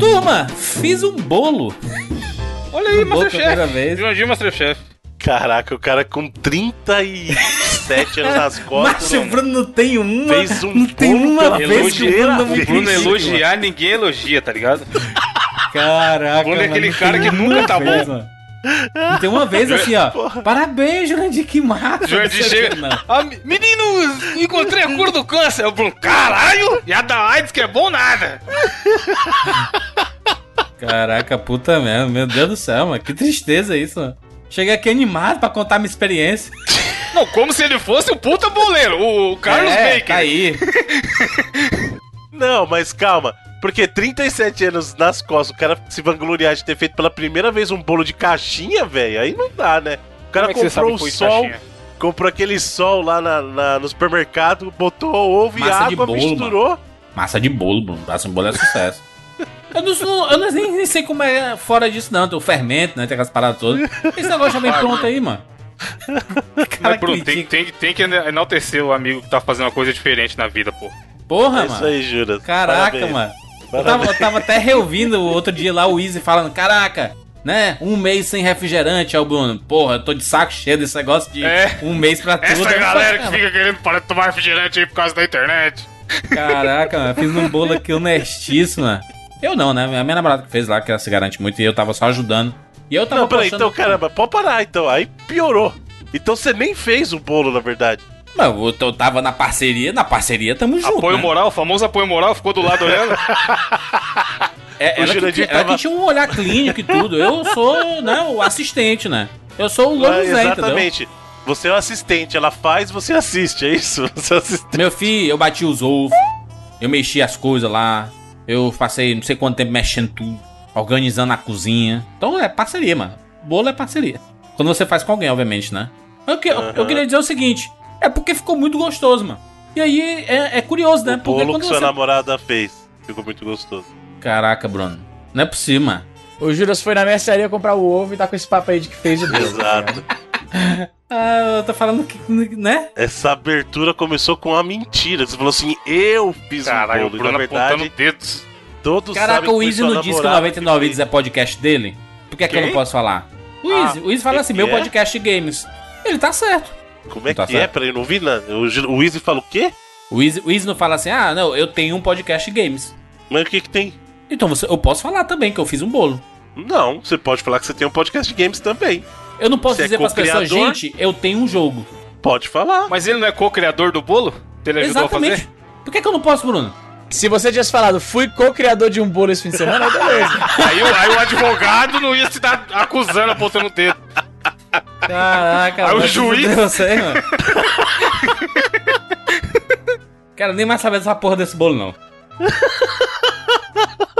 Turma, fiz um bolo. Olha aí, Masterchef. Jurandir Masterchef. Caraca, o cara com 37 anos nas Mas costas. o Bruno não tem uma. Fez um não tem bolo uma vez que o Bruno não me O Bruno elogiar, ninguém elogia, tá ligado? mano. Caraca. Bruno é aquele cara que nunca tá bom. mano. Não tem uma vez assim, ó. Parabéns, Jurandir, que massa. Jurandir o chega. Ah, me- encontrei a cura do câncer. O Bruno, caralho! E a da AIDS que é bom nada. Caraca, puta merda. Meu Deus do céu, mano. Que tristeza isso, mano. Cheguei aqui animado pra contar minha experiência. Não, como se ele fosse o puta boleiro, o Carlos é, Baker. Tá aí. Não, mas calma. Porque 37 anos nas costas, o cara se vangloriar de ter feito pela primeira vez um bolo de caixinha, velho, aí não dá, né? O cara Como é comprou o sol, caixinha? Comprou aquele sol lá na, na- no supermercado, botou ovo e Massa de água, bolo, misturou. Massa de bolo, Bruno. Massa de bolo é sucesso. Eu, não, eu não- nem, nem sei como é fora disso, não. Tem o fermento, né? Tem aquelas paradas todas. Esse negócio já vem pronto aí, mano. Mas, Bruno, tem, tem, tem que enaltecer o amigo que tá fazendo uma coisa diferente na vida, pô. Porra, É isso mano. aí, Juras. Caraca, Parabéns. mano. Eu tava, eu tava até reouvindo o outro dia lá o Easy falando, caraca, né? Um mês sem refrigerante, o Bruno. Porra, eu tô de saco cheio desse negócio de É. um mês pra tudo. Essa galera que falei, fica querendo parar de tomar refrigerante aí por causa da internet. Caraca, mano, fiz um bolo aqui honestíssimo, mano. Eu não, né? A minha namorada que fez lá, que ela se garante muito, e eu tava só ajudando. E eu tava Não, peraí, então, caramba, pode parar então. Aí piorou. Então você nem fez o bolo, na verdade. Mano, eu, eu tava na parceria, na parceria tamo junto. Apoio né? moral, o famoso apoio moral, ficou do lado olhando. É, ela, que, Jurandir ela tava- que tinha um olhar clínico e tudo. Eu sou, né, o assistente, né? Eu sou o Ah, Louro Zé, entendeu? exatamente. Você é o assistente, ela faz, você assiste, é isso? Você é assistente. Meu filho, eu bati os ovos, eu mexi as coisas lá, eu passei não sei quanto tempo mexendo tudo, organizando a cozinha. Então é parceria, mano. Bolo é parceria. Quando você faz com alguém, obviamente, né? Eu, que- eu- eu queria dizer o seguinte: é porque ficou muito gostoso, mano. E aí é, é curioso, né? o Porque bolo que sua você. namorada fez. Ficou muito gostoso. Caraca, Bruno. Não é possível, mano. O Juras foi na mercearia comprar o ovo e tá com esse papo aí de que fez o bolo. Exato. Ah, eu tô falando que, né? Essa abertura começou com uma mentira. Você falou assim, eu fiz Caralho, um o bolo. E, Bruno na apontando verdade, dedos. todos Caraca, sabem o Easy sua não disse que o namorada 99 que Vidas é podcast dele? Por que, é que eu não posso falar? O Ah, Easy, o Easy fala que assim, que meu é? podcast de games. Ele tá certo. Como é Tá que é? certo. Peraí, eu não vi nada. O, o Easy fala o quê? O Easy, o Easy não fala assim, ah, não, eu tenho um podcast de games. Mas o que que tem? Então você, eu posso falar também que eu fiz um bolo. Não, você pode falar que você tem um podcast de games também. Eu não posso Você é dizer pras pessoas, co-criador? gente, eu tenho um jogo. Pode falar. Mas ele não é co-criador do bolo? Ele ajudou a Exatamente. fazer? Por que, que eu não posso, Bruno? Se você tivesse falado, fui co-criador de um bolo esse fim de semana, aí beleza. Aí, o- aí o advogado não ia se dar acusando, apontando o dedo. Caraca, Aí o juiz- Você, mano. Quero nem mais saber dessa porra desse bolo, não.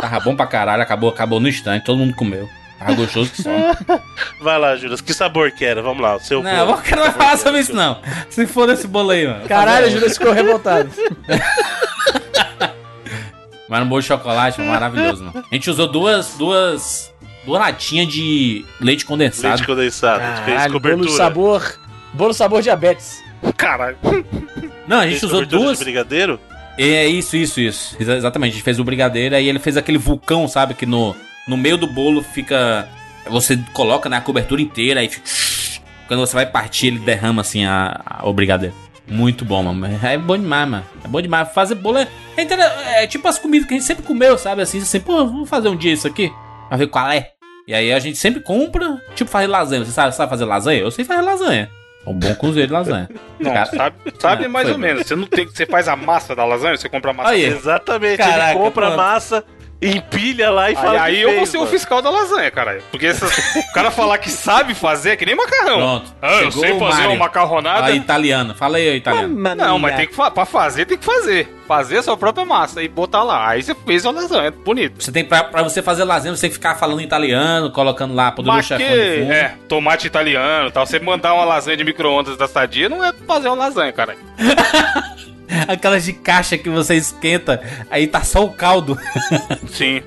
Tava bom pra caralho, acabou, acabou no instante, todo mundo comeu. Tava gostoso que só. Vai lá, Juras. Que sabor que era? Vamos lá. O seu Não, bolo. eu não quero mais falar sobre isso, não. Se for desse bolo aí, mano. Caralho, o Juras ficou revoltado. Mas no bolo de chocolate, maravilhoso, mano. A gente usou duas, duas, duas latinhas de leite condensado. Leite condensado. fez Caralho, bolo cobertura. sabor. Bolo sabor diabetes. Caralho. Não, a gente Fez usou duas. de brigadeiro? É isso, isso, isso. Exa- Exatamente. A gente fez o brigadeiro aí ele fez aquele vulcão, sabe? Que no, no meio do bolo fica. Você coloca né, a cobertura inteira fica. Quando você vai partir, ele derrama assim a, a- o brigadeiro. Muito bom, mano. É bom demais, mano. É bom demais. Fazer bolo é, é, é tipo as comidas que a gente sempre comeu, sabe? Assim, assim, pô, vamos fazer um dia isso aqui. Pra ver qual é. E aí a gente sempre compra, tipo, fazer lasanha. Você sabe, sabe fazer lasanha? Eu sei fazer lasanha. Um bom cozinheiro de lasanha. Não, Cara- sabe, sabe Ah, mais foi ou bom. menos. Você não tem que. Você faz a massa da lasanha, você compra a massa. Aí. Exatamente. Caraca, ele compra a massa, empilha lá e Aí, fala aí que eu vou fez, ser o mano. fiscal da lasanha, caralho. Porque essas- o cara falar que sabe fazer é que nem macarrão. Pronto. Ah, eu sei o fazer uma macarronada. Aí, italiano. Fala aí, italiano. Não, mas tem que fa pra fazer, tem que fazer. Fazer a sua própria massa e botar lá. Aí você fez a lasanha, bonito. Você tem pra, pra você fazer lasanha, você tem que ficar falando italiano, colocando lá poderoso Mas que, chefão de fundo. é, tomate italiano e tal. Você mandar uma lasanha de micro-ondas da sadia não é fazer uma lasanha, cara. Aquelas de caixa que você esquenta, aí tá só o caldo. Sim.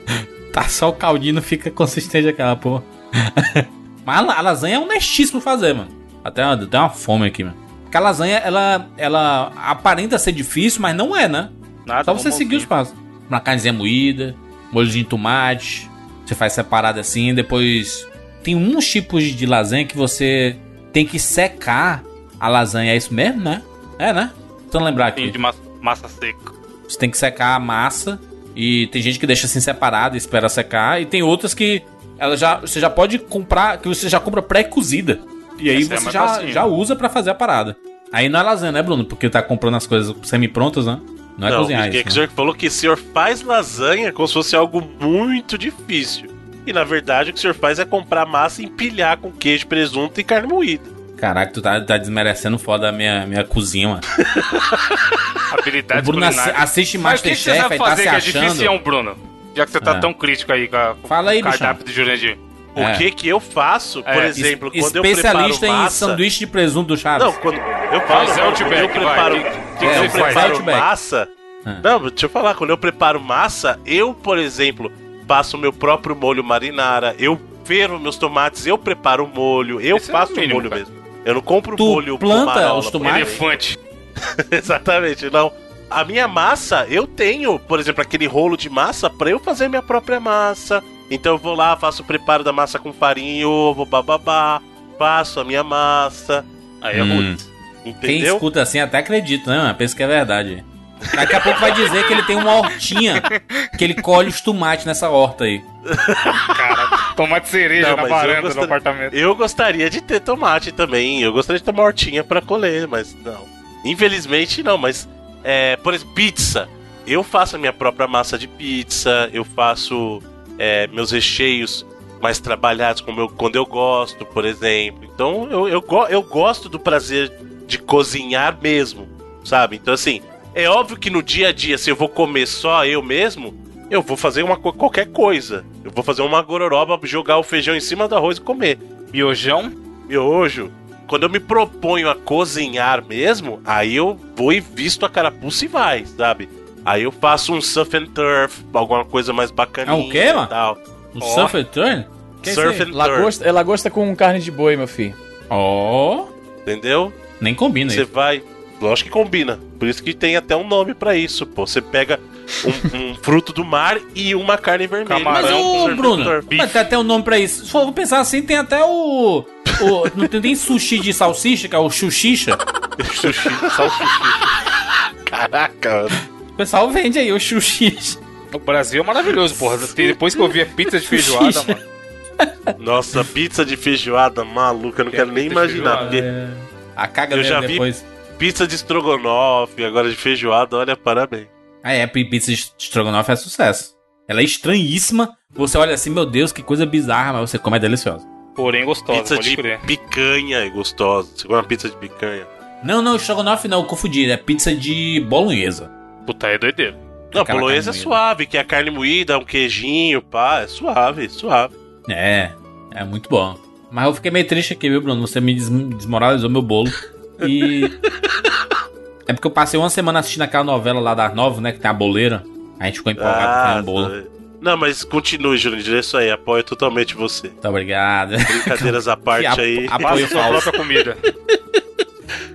tá só o caldinho, não fica consistente aquela porra. Mas a la- a lasanha é honestíssimo fazer, mano. Até até uma fome aqui, mano. Porque a lasanha, ela, ela aparenta ser difícil, mas não é, né? Nada, Só você seguir os passos. Uma carnezinha moída, molhozinho de tomate. Você faz separado assim, depois tem uns tipos de lasanha que você tem que secar a lasanha, é isso mesmo, né? É, né? Tentando lembrar Tem aqui. de massa, massa seca. Você tem que secar a massa e tem gente que deixa assim separado e espera secar e tem outras que ela já você já pode comprar, que você já compra pré-cozida. E aí Essa é você mais já, já usa pra fazer a parada. Aí não é lasanha, né, Bruno? Porque tá comprando as coisas semi-prontas, né? Não é Não, cozinhar o que isso. o né? senhor falou que o senhor faz lasanha como se fosse algo muito difícil. E na verdade o que o senhor faz é comprar massa e empilhar com queijo, presunto e carne moída. Caraca, tu tá, tá desmerecendo foda a minha, minha cozinha, mano. O Habilidades Bruno culinárias. assiste Mas o que, que você Masterchef aí tá fazer se que é achando. difícil, Bruno? Já que você tá É. tão crítico aí com a- com Fala aí, o cardápio bichão. do Jurandir. O É. que que eu faço, por É, exemplo, Es- quando eu preparo Especialista em sanduíche de presunto do Chaves. Não, quando eu falo, Faz quando eu preparo, vai. Que- que eu preparo massa... Ah. Não, deixa eu falar, quando eu preparo massa, eu, por exemplo, faço o meu próprio molho marinara, eu fervo meus tomates, eu preparo o molho, eu Esse é faço o o mínimo, molho cara. mesmo. Eu não compro Tu molho planta pomarola, os tomates? Elefante. Exatamente, não. A minha massa, eu tenho, por exemplo, aquele rolo de massa pra eu fazer minha própria massa. Então eu vou lá, faço o preparo da massa com farinha e ovo, bababá, faço a minha massa, Aí é Hum. rude. Quem entendeu? escuta assim até acredita, né? Pensa que é verdade. Daqui a pouco vai dizer que ele tem uma hortinha que ele colhe os tomates nessa horta aí. Cara, tomate cereja Não, na varanda do gostaria- apartamento. Eu gostaria de ter tomate também, eu gostaria de ter uma hortinha pra colher, mas não. Infelizmente não, mas, é, por exemplo, pizza. Eu faço a minha própria massa de pizza, eu faço é, meus recheios mais trabalhados como eu, quando eu gosto, por exemplo. Então eu, eu, go- eu gosto do prazer de cozinhar mesmo, sabe? Então assim, é óbvio que no dia a dia, se eu vou comer só eu mesmo, eu vou fazer uma co- qualquer coisa. Eu vou fazer uma gororoba, jogar o feijão em cima do arroz e comer. Miojão. Miojo, quando eu me proponho a cozinhar mesmo, aí eu vou e visto a carapuça e vai, sabe? Aí eu faço um surf and turf, alguma coisa mais bacaninha É o quê, mano? tal. O Ó. Surf and Turn? Que é Surf aí? and turf, Lagosta, é lagosta com carne de boi, meu filho. Ó, entendeu? nem combina Você isso. vai. Lógico que combina. Por isso que tem até um nome pra isso, pô. Você pega um, um fruto do mar e uma carne vermelha. Camarão Mas o Bruno, mas tem até um nome pra isso. Se for pensar assim, tem até o. o não tem nem sushi de salsicha, que é o xuxixa. Sushi, salsicha. Caraca, mano. O pessoal vende aí o xuxixa. O Brasil é maravilhoso, porra. Depois que eu vi a pizza de feijoada, mano. Nossa, pizza de feijoada maluca, eu não Que quero nem imaginar. feijoada? Porque A caga Eu dele já vi- depois. Pizza de estrogonofe, agora de feijoada, olha, parabéns. Ah, é, pizza de estrogonofe é sucesso. Ela é estranhíssima. Você olha assim, meu Deus, que coisa bizarra, mas você come é deliciosa. Porém gostosa, Pizza de crer. picanha é gostosa. Você come uma pizza de picanha. Não, não, estrogonofe não, confundi. É pizza de bolonhesa. Puta, é doideira. Não, Aquela bolonhesa é suave, que é a carne moída, um queijinho, pá, é suave, suave. É, é muito bom. Mas eu fiquei meio triste aqui, viu, Bruno? Você me des- desmoralizou meu bolo. E. é porque eu passei uma semana assistindo aquela novela lá das nove, né? Que tem a boleira. A gente ficou empolgado com o bolo. tá. Não, mas continue, Jurandir, é isso aí, apoio totalmente você. Muito obrigado. Brincadeiras à parte apo- aí. Apoio sua própria comida.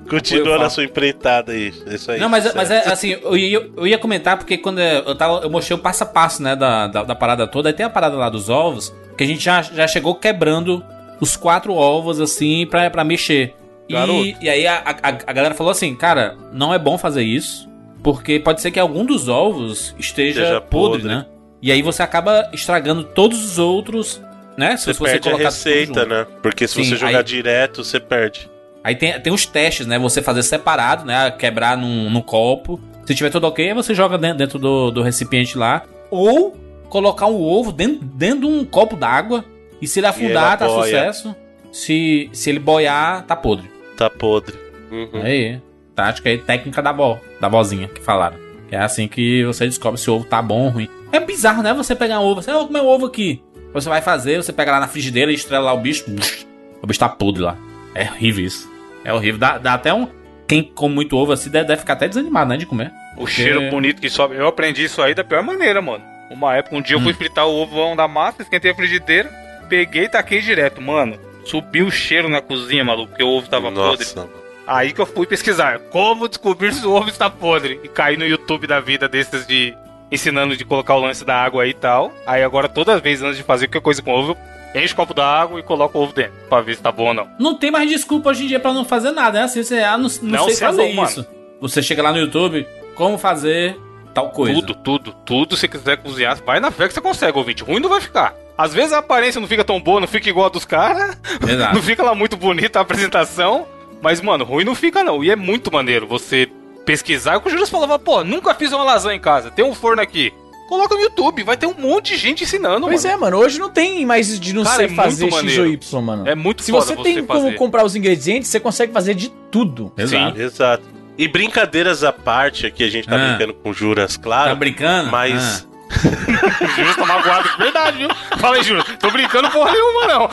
Continua na sua empreitada aí, é isso aí. Não, mas, mas é assim, eu ia, eu ia comentar porque quando eu, tava, eu mostrei o passo a passo, né, da, da, da parada toda. Aí tem a parada lá dos ovos, que a gente já, já chegou quebrando os quatro ovos, assim, pra, pra mexer. E, e aí a, a, a galera falou assim, cara, não é bom fazer isso, porque pode ser que algum dos ovos esteja Esteja podre, podre. né? E aí você acaba estragando todos os outros, né? Se Você perde a receita, né? Porque se Sim, você jogar aí- direto, você perde. Aí tem, tem os testes, né? Você fazer separado, né? Quebrar num, num copo. Se tiver tudo ok, você joga dentro, dentro do, do recipiente lá. Ou colocar um ovo dentro, dentro de um copo d'água. E se ele afundar, ela tá boia. sucesso. Se, se ele boiar, tá podre. Tá podre. Uhum. Aí, tática aí, técnica da vó, da vozinha que falaram. Que é assim que você descobre se o ovo tá bom ou ruim. É bizarro, né? Você pegar um ovo, você, vou comer um ovo aqui. Você vai fazer, você pega lá na frigideira e estrela lá o bicho. O bicho tá podre lá. É horrível isso. É horrível. Dá, dá até um. Quem come muito ovo assim deve, deve ficar até desanimado, né? De comer. O cheiro bonito que sobe. Eu aprendi isso aí da pior maneira, mano. Uma época, um dia eu fui fritar o ovão da massa, esquentei a frigideira, peguei e taquei direto. Mano, subiu o cheiro na cozinha, maluco, porque o ovo tava podre. Nossa, mano. Aí que eu fui pesquisar como descobrir se o ovo está podre. E caí no YouTube da vida desses de ensinando de colocar o lance da água aí e tal. Aí agora, toda vez antes de fazer qualquer coisa com ovo, eu enche o copo da água e coloco o ovo dentro, pra ver se tá bom ou não. Não tem mais desculpa hoje em dia pra não fazer nada, né? Assim, você, ah, não, não, Não, sei é fazer isso. Você chega lá no YouTube, como fazer tal coisa. Tudo, tudo, tudo. Se quiser cozinhar, vai na fé que você consegue, ouvinte. Ruim não vai ficar. Às vezes a aparência não fica tão boa, não fica igual a dos caras. Não fica lá muito bonita a apresentação. Mas, mano, ruim não fica não. E é muito maneiro você pesquisar. Eu com o Júlio falava, pô, nunca fiz uma lasanha em casa. Tem um forno aqui. Coloca no YouTube, vai ter um monte de gente ensinando, Pois mano. é, mano. Hoje não tem mais de não Cara, sei é fazer X ou. Y, mano. É muito Se você tem como fazer. comprar os ingredientes, você consegue fazer de tudo. Exato. Exato. E brincadeiras à parte, aqui a gente tá Ah. brincando com juras, Tá claro. brincando? Mas Ah. O Júlio tá magoado de verdade, viu? Fala aí, Júlio. Tô brincando porra nenhuma, não.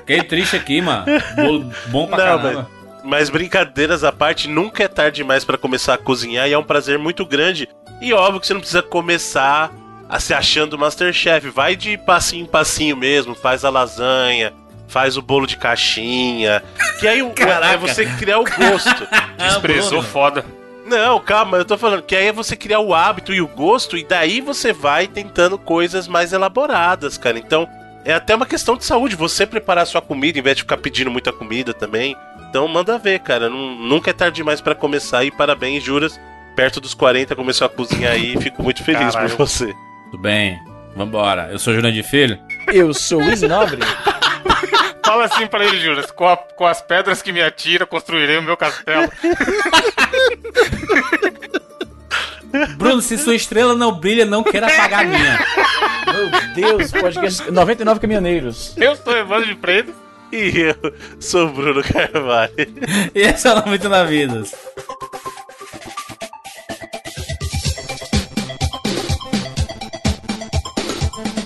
Fiquei triste aqui, mano. Bolo bom pra Não, caramba. Mas brincadeiras à parte, nunca é tarde demais pra começar a cozinhar e é um prazer muito grande. E óbvio que você não precisa começar a se achando Masterchef. Vai de passinho em passinho mesmo, faz a lasanha, faz o bolo de caixinha. Que aí o- Caraca. é você criar o gosto. Desprezou foda. Não, calma, eu tô falando que aí é você criar o hábito e o gosto, e daí você vai tentando coisas mais elaboradas, cara. Então, é até uma questão de saúde, você preparar sua comida em vez de ficar pedindo muita comida também. Então, manda ver, cara. Nun- nunca é tarde demais pra começar e parabéns, juras. Perto dos 40 começou a cozinhar aí e fico muito feliz Caralho. por você. Tudo bem. Vambora. Eu sou Jurandir de Filho. Eu sou o Easy Nobre. Fala assim pra ele, Júlio. Com, a- com as pedras que me atira, construirei o meu castelo. Bruno, se sua estrela não brilha, não queira apagar a minha. Meu Deus, podcast 99 caminhoneiros. Eu sou Evandro de Preto. E eu sou o Bruno Carvalho. E esse é o 99 Vidas.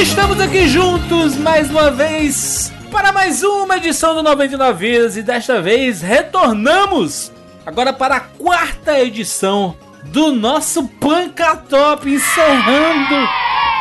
Estamos aqui juntos mais uma vez para mais uma edição do 99 Vidas e desta vez retornamos agora para a quarta edição do nosso Pancatop, encerrando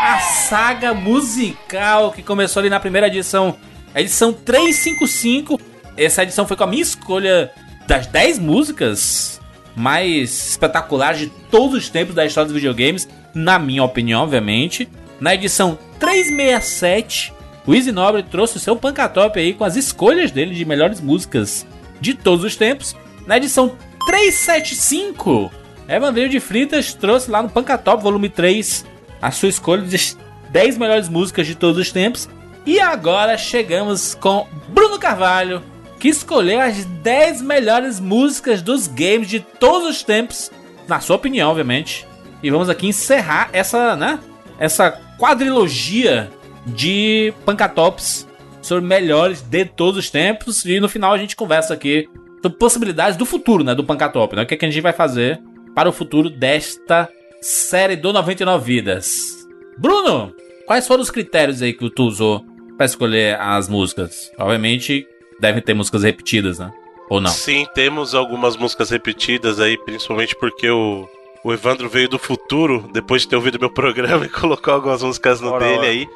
a saga musical que começou ali na primeira edição, a edição 355. Essa edição foi com a minha escolha das 10 músicas mais espetaculares de todos os tempos da história dos videogames, na minha opinião, obviamente. Na edição 367, o Easy Nobre trouxe o seu Pancatop aí com as escolhas dele de melhores músicas de todos os tempos. Na edição 375, Evangelho de Fritas trouxe lá no Pancatop volume 3 a sua escolha de 10 melhores músicas de todos os tempos. E agora chegamos com Bruno Carvalho, que escolheu as 10 melhores músicas dos games de todos os tempos, na sua opinião, obviamente. E vamos aqui encerrar essa, né? Essa quadrilogia de Pancatops sobre melhores de todos os tempos. E no final a gente conversa aqui sobre possibilidades do futuro, né? Do Pancatop, né? O que, é que a gente vai fazer para o futuro desta série do 99 Vidas. Bruno, quais foram os critérios aí que tu usou para escolher as músicas? Obviamente, devem ter músicas repetidas, né? Ou não? Sim, temos algumas músicas repetidas aí, principalmente porque o, o Evandro veio do futuro, depois de ter ouvido meu programa e colocou algumas músicas no Ora, dele ora. aí.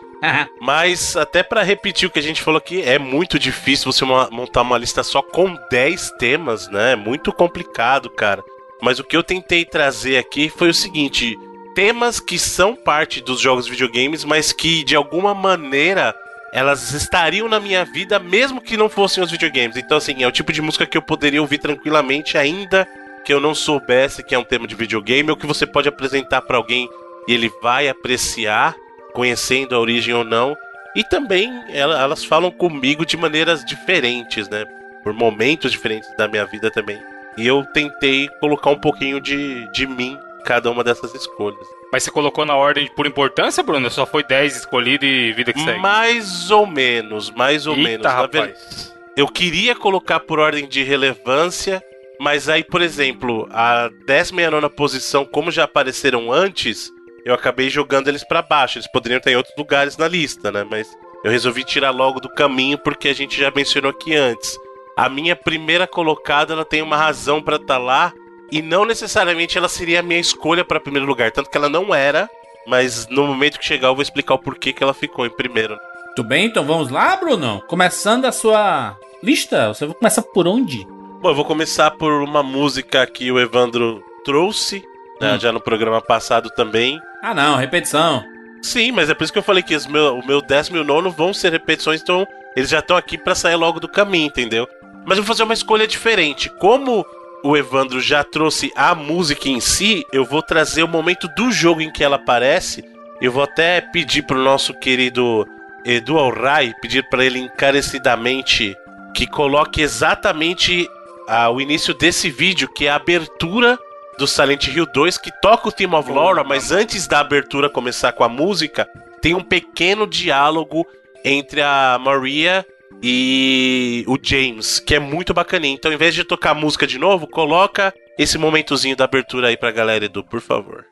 Mas até pra repetir o que a gente falou aqui, é muito difícil você mo- montar uma lista só com 10 temas, né? É muito complicado, cara. Mas o que eu tentei trazer aqui foi o seguinte: temas que são parte dos jogos videogames, mas que de alguma maneira elas estariam na minha vida mesmo que não fossem os videogames. Então, assim, é o tipo de música que eu poderia ouvir tranquilamente, ainda que eu não soubesse que é um tema de videogame, ou que você pode apresentar pra alguém e ele vai apreciar, conhecendo a origem ou não. E também ela- elas falam comigo de maneiras diferentes, né? Por momentos diferentes da minha vida também. E eu tentei colocar um pouquinho de, de mim em cada uma dessas escolhas. Mas você colocou na ordem por importância, Bruno? Só foi 10 escolhido e vida que segue? Mais ou menos, mais ou Eita, menos. Rapaz. Eu queria colocar por ordem de relevância, mas aí, por exemplo, a décima e a nona posição, como já apareceram antes, eu acabei jogando eles pra baixo. Eles poderiam estar em outros lugares na lista, né? Mas eu resolvi tirar logo do caminho porque a gente já mencionou aqui antes. A minha primeira colocada, ela tem uma razão pra estar lá e não necessariamente ela seria a minha escolha pra primeiro lugar, tanto que ela não era, mas no momento que chegar eu vou explicar o porquê que ela ficou em primeiro. Tudo bem, então vamos lá, Bruno? Começando a sua lista, você vai começar por onde? Bom, eu vou começar por uma música que o Evandro trouxe, né, Hum. já no programa passado também. Ah, não, repetição. Sim, mas é por isso que eu falei que os meu, o meu décimo e o nono vão ser repetições, então eles já estão aqui pra sair logo do caminho, entendeu? Mas eu vou fazer uma escolha diferente. Como o Evandro já trouxe a música em si, eu vou trazer o momento do jogo em que ela aparece. Eu vou até pedir pro nosso querido Edu Alray, pedir pra ele encarecidamente que coloque exatamente ah, o início desse vídeo, que é a abertura do Silent Hill 2, que toca o Theme of Laura, mas antes da abertura começar com a música, tem um pequeno diálogo entre a Maria e o James, que é muito bacaninha. Então, ao invés de tocar a música de novo, coloca esse momentozinho da abertura aí pra galera, Edu, por favor.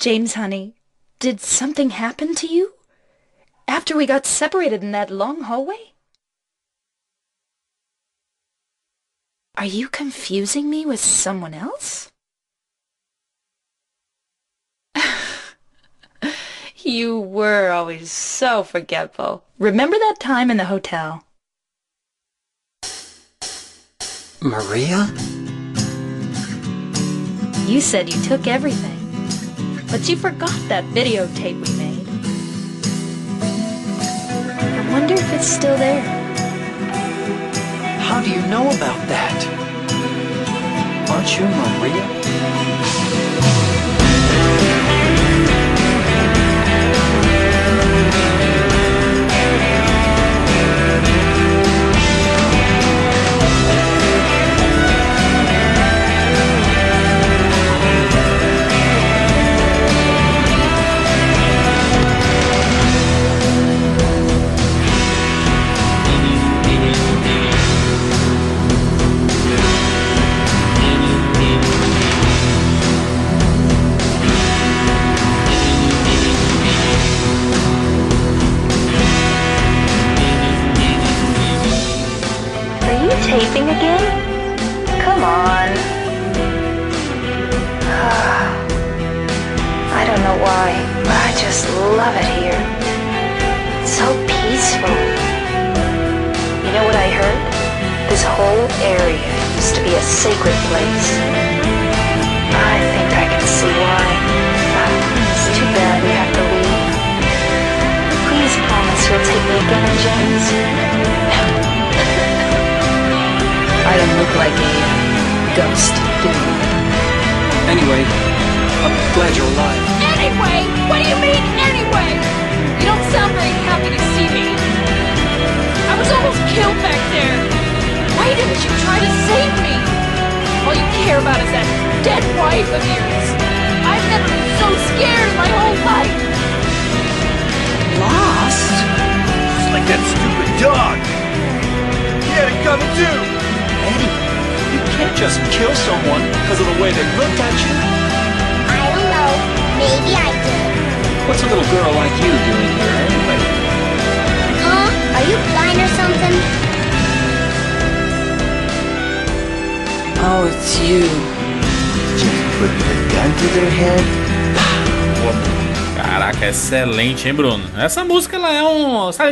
James, honey, did something happen to you? After we got separated in that long hallway? Are you confusing me with someone else? you were always so forgetful. Remember that time in the hotel? Maria? You said you took everything, but you forgot that videotape we made. I wonder if it's still there. How do you know about that? Aren't you Maria?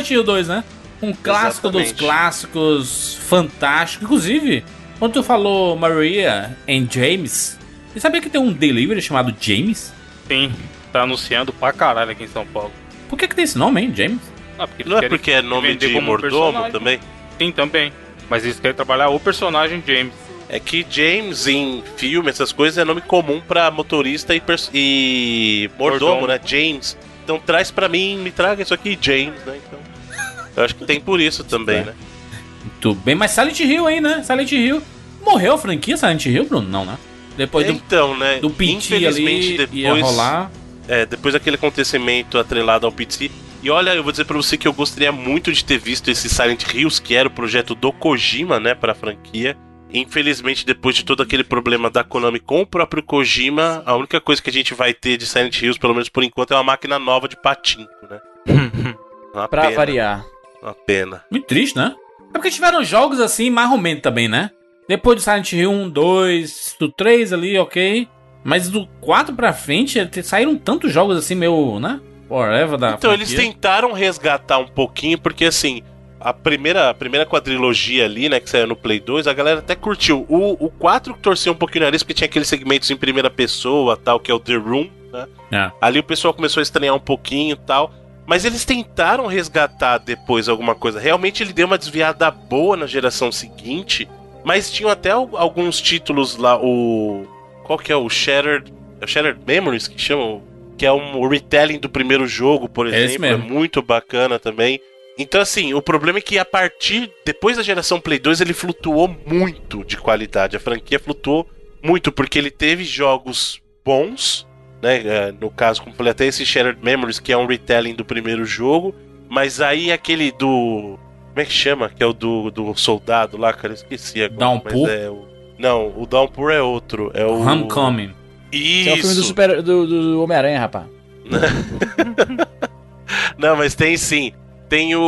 Silent Hill 2, né? Um clássico dos Exatamente. clássicos, fantástico. Inclusive, quando tu falou Maria and James, você sabia que tem um delivery chamado James? Sim, tá anunciando pra caralho aqui em São Paulo. Por que, que tem esse nome, hein, James? Ah, porque Não é porque é nome de mordomo também? Sim, também. Mas eles querem trabalhar o personagem James. É que James em filme, essas coisas, é nome comum pra motorista e, e mordomo, Mordomo. né? James. Então traz pra mim, me traga isso aqui, James, né? Então, eu acho que tem por isso também, É. né? Muito bem, mas Silent Hill aí, né? Silent Hill. Morreu a franquia Silent Hill, Bruno? Não, né? Depois do, então, né? do PT infelizmente ali depois ia rolar. é, depois daquele acontecimento atrelado ao PC. E olha, eu vou dizer pra você que eu gostaria muito de ter visto esse Silent Hills, que era o projeto do Kojima, né, pra franquia. Infelizmente, depois de todo aquele problema da Konami com o próprio Kojima, a única coisa que a gente vai ter de Silent Hills, pelo menos por enquanto, é uma máquina nova de patinco, né? Pra pena, variar. Uma pena. Muito triste, né? É porque tiveram jogos assim, mais ou menos também, né? Depois do Silent Hill 1, 2, do 3 ali, ok. Mas do 4 pra frente, saíram tantos jogos assim, meio, né? Forever da Então, eles franquia. tentaram resgatar um pouquinho, porque assim, a primeira, a primeira quadrilogia ali, né, que saiu no Play 2, a galera até curtiu. O, o 4 torceu um pouquinho o nariz, porque tinha aqueles segmentos em primeira pessoa, tal, que é o The Room, né? É. Ali o pessoal começou a estranhar um pouquinho e tal. Mas eles tentaram resgatar depois alguma coisa. Realmente ele deu uma desviada boa na geração seguinte. Mas tinham até al- alguns títulos lá, o. Qual que é o Shattered. É o Shattered Memories que chamam? Que é um retelling do primeiro jogo, por É exemplo. É, mesmo. muito bacana também. Então, assim, o problema é que a partir. Depois da geração Play 2, ele flutuou muito de qualidade. A franquia flutuou muito, porque ele teve jogos bons, né? é, No caso, como eu falei, até esse Shattered Memories, que é um retelling do primeiro jogo. Mas aí aquele do. Como é que chama? Que é o do, do soldado lá, cara. Eu esqueci agora. Downpour? É o... Não, o Downpour é outro. É o. Homecoming. Isso. Esse é o filme do, super, do, do Homem-Aranha, rapaz. Não, mas tem sim. Tem o,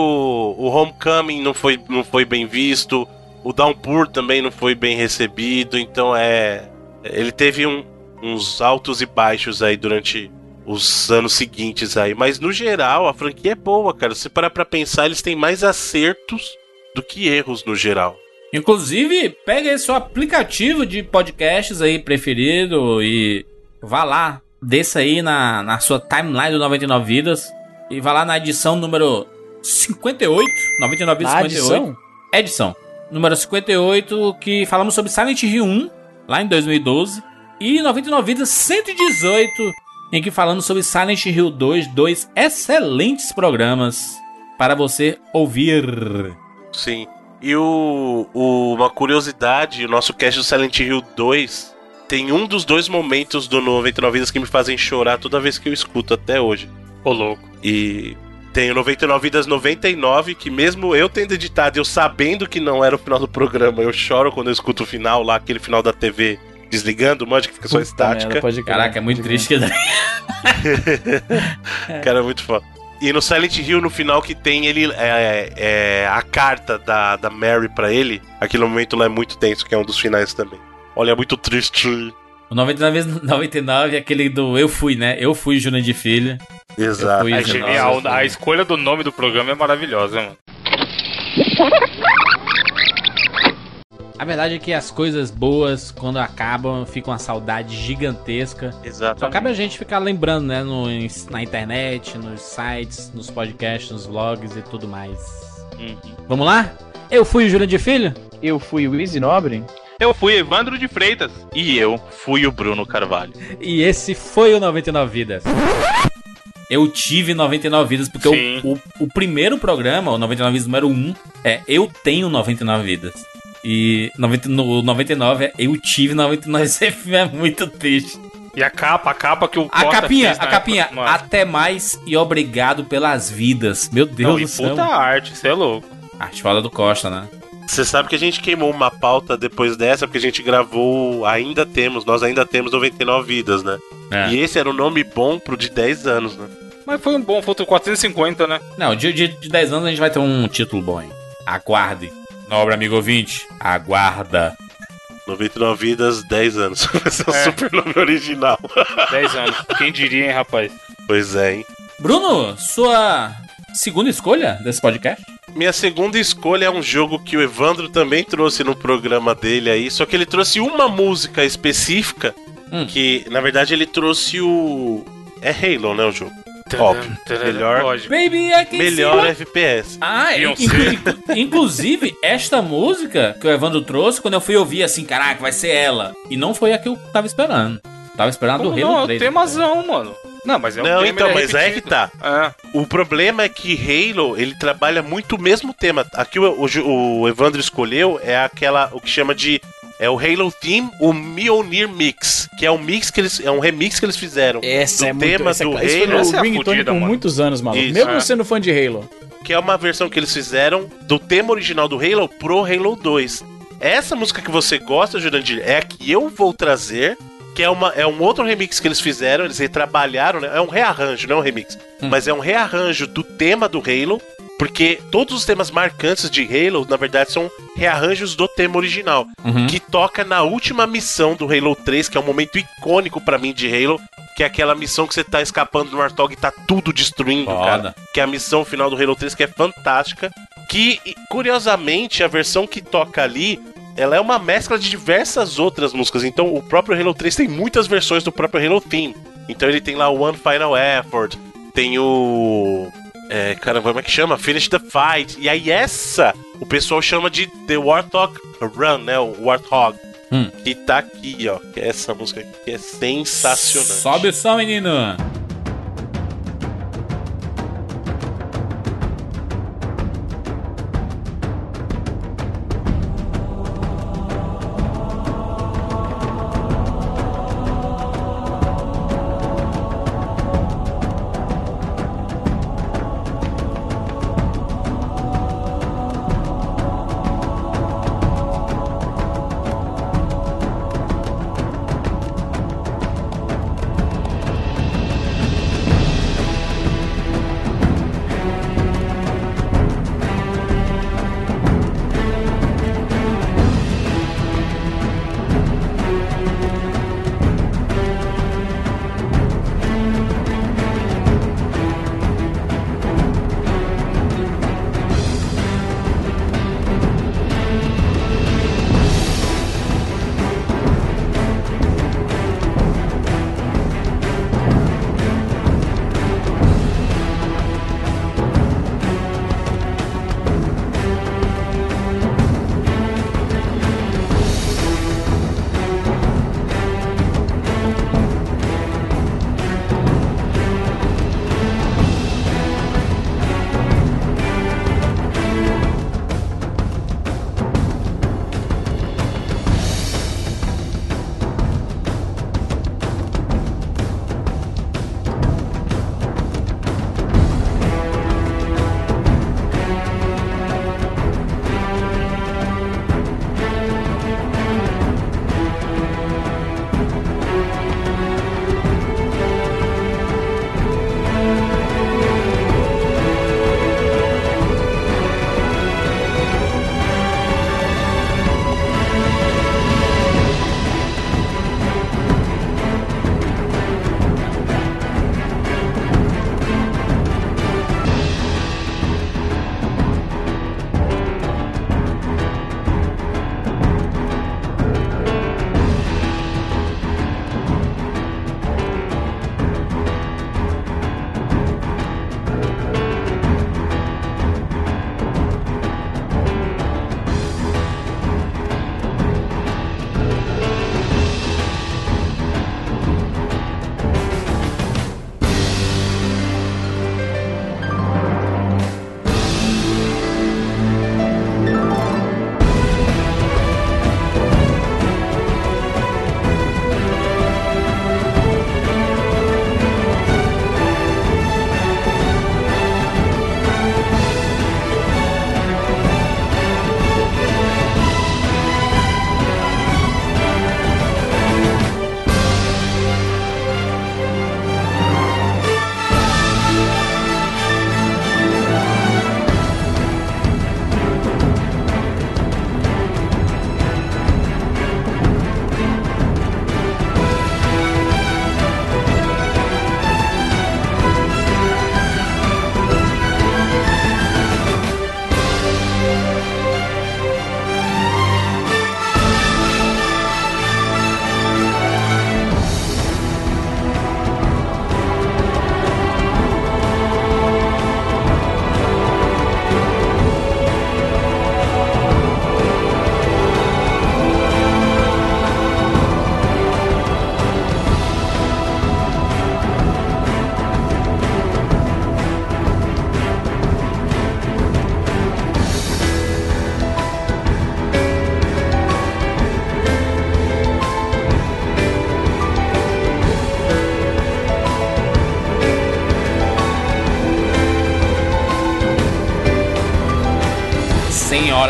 o Homecoming não foi, não foi bem visto. O Downpour também não foi bem recebido. Então é. Ele teve um- uns altos e baixos aí durante os anos seguintes aí. Mas no geral, a franquia é boa, cara. Se parar pra pensar, eles têm mais acertos do que erros no geral. Inclusive, pega esse seu aplicativo de podcasts aí preferido e vá lá, desça aí na, na sua timeline do 99 Vidas e vá lá na edição número 58, 99 Vidas Na 58. adição? Edição. Número 58, que falamos sobre Silent Hill 1, lá em 2012. E 99 Vidas 118, em que falamos sobre Silent Hill 2, dois excelentes programas para você ouvir. Sim. E o, o- uma curiosidade, o nosso cast do Silent Hill 2 tem um dos dois momentos do 99 Vidas que me fazem chorar toda vez que eu escuto até hoje. Ô, louco. E tem o 99 Vidas 99, que mesmo eu tendo editado, eu sabendo que não era o final do programa, eu choro quando eu escuto o final lá, aquele final da TV desligando, manja que fica só Puta estática. merda, pode Caraca, é muito pode triste que Cara, é muito foda. E no Silent Hill, no final, que tem ele. É, é, a carta da, da Mary pra ele. Aquele momento lá é muito tenso, que é um dos finais também. Olha, é muito triste. O 99 vezes 99 é aquele do Eu Fui, né? Eu Fui Júnior de Filho. Exato. fui É genial. foi. A escolha do nome do programa é maravilhosa, mano. A verdade é que as coisas boas, quando acabam, ficam uma saudade gigantesca. Exato. Só cabe a gente ficar lembrando, né? No, na internet, nos sites, nos podcasts, nos vlogs e tudo mais. Vamos lá? Eu fui o Júnior de Filho? Eu fui o Easy Nobre. Eu fui Evandro de Freitas. E eu fui o Bruno Carvalho. E esse foi o 99 Vidas. Eu tive 99 vidas, porque o, o, o primeiro programa, o 99 Vidas número 1, é Eu Tenho 99 Vidas. E 90, no 99 é Eu Tive 99. Esse filme é muito triste. E a capa, a capa que o A Costa capinha, a capinha. época. Até mais e obrigado pelas vidas. Meu Deus Não, do e céu. puta arte, você é louco. Arte foda do Costa, né? Você sabe que a gente queimou uma pauta depois dessa, porque a gente gravou Ainda Temos, nós ainda temos 99 vidas, né? É. E esse era um nome bom pro de 10 anos, né? Mas foi um bom, foi o 450, né? Não, de, de, de 10 anos a gente vai ter um título bom, hein? Aguarde. Nobre amigo ouvinte, aguarda. 99 vidas, 10 anos. Vai ser o É. super nome original. 10 anos. Quem diria, hein, rapaz? Pois é, hein? Bruno, sua segunda escolha desse podcast? Minha segunda escolha é um jogo que o Evandro também trouxe no programa dele aí, só que ele trouxe uma música específica, Hum. que na verdade ele trouxe o. É Halo, né? O jogo. Óbvio. Melhor, Lógico. Baby, I can melhor FPS. Ah, é, Beyoncé. inclu- inclu- inclusive, esta música que o Evandro trouxe, quando eu fui ouvir assim, caraca, vai ser ela. E não foi a que eu tava esperando. Tava esperando Como do Halo não, é o 3. temazão, mano. Não, mas é um Não, tema, então, é mas aí que tá. É. O problema é que Halo, ele trabalha muito o mesmo tema. Aqui o, o, o Evandro escolheu é aquela, o que chama de É o Halo Theme, o Mjolnir Mix, que é um mix que eles é um remix que eles fizeram Essa do é muito... tema essa, do isso foi Halo, Essa é a ringtone fudida, por mano. muitos anos, maluco. Isso, Mesmo é. sendo fã de Halo. que é uma versão que eles fizeram do tema original do Halo pro Halo 2. Essa música que você gosta, Jurandir, é a que eu vou trazer, que é, uma, é um outro remix que eles fizeram, eles retrabalharam, né? É um rearranjo, não é um remix. Mas é um rearranjo do tema do Halo, porque todos os temas marcantes de Halo, na verdade, são rearranjos do tema original, Uhum. que toca na última missão do Halo 3, que é um momento icônico pra mim de Halo, que é aquela missão que você tá escapando do Warthog e tá tudo destruindo, Foda. cara. Que é a missão final do Halo 3, que é fantástica. Que, curiosamente, a versão que toca ali, ela é uma mescla de diversas outras músicas. Então, o próprio Halo 3 tem muitas versões do próprio Halo Theme. Então, ele tem lá o One Final Effort, tem o. É, caramba, como é que chama? Finish the Fight. E aí, essa, o pessoal chama de The Warthog Run, né? O Warthog. Hum. Que tá aqui, ó. Que é essa música aqui que é sensacionante. Sobe o som, menino.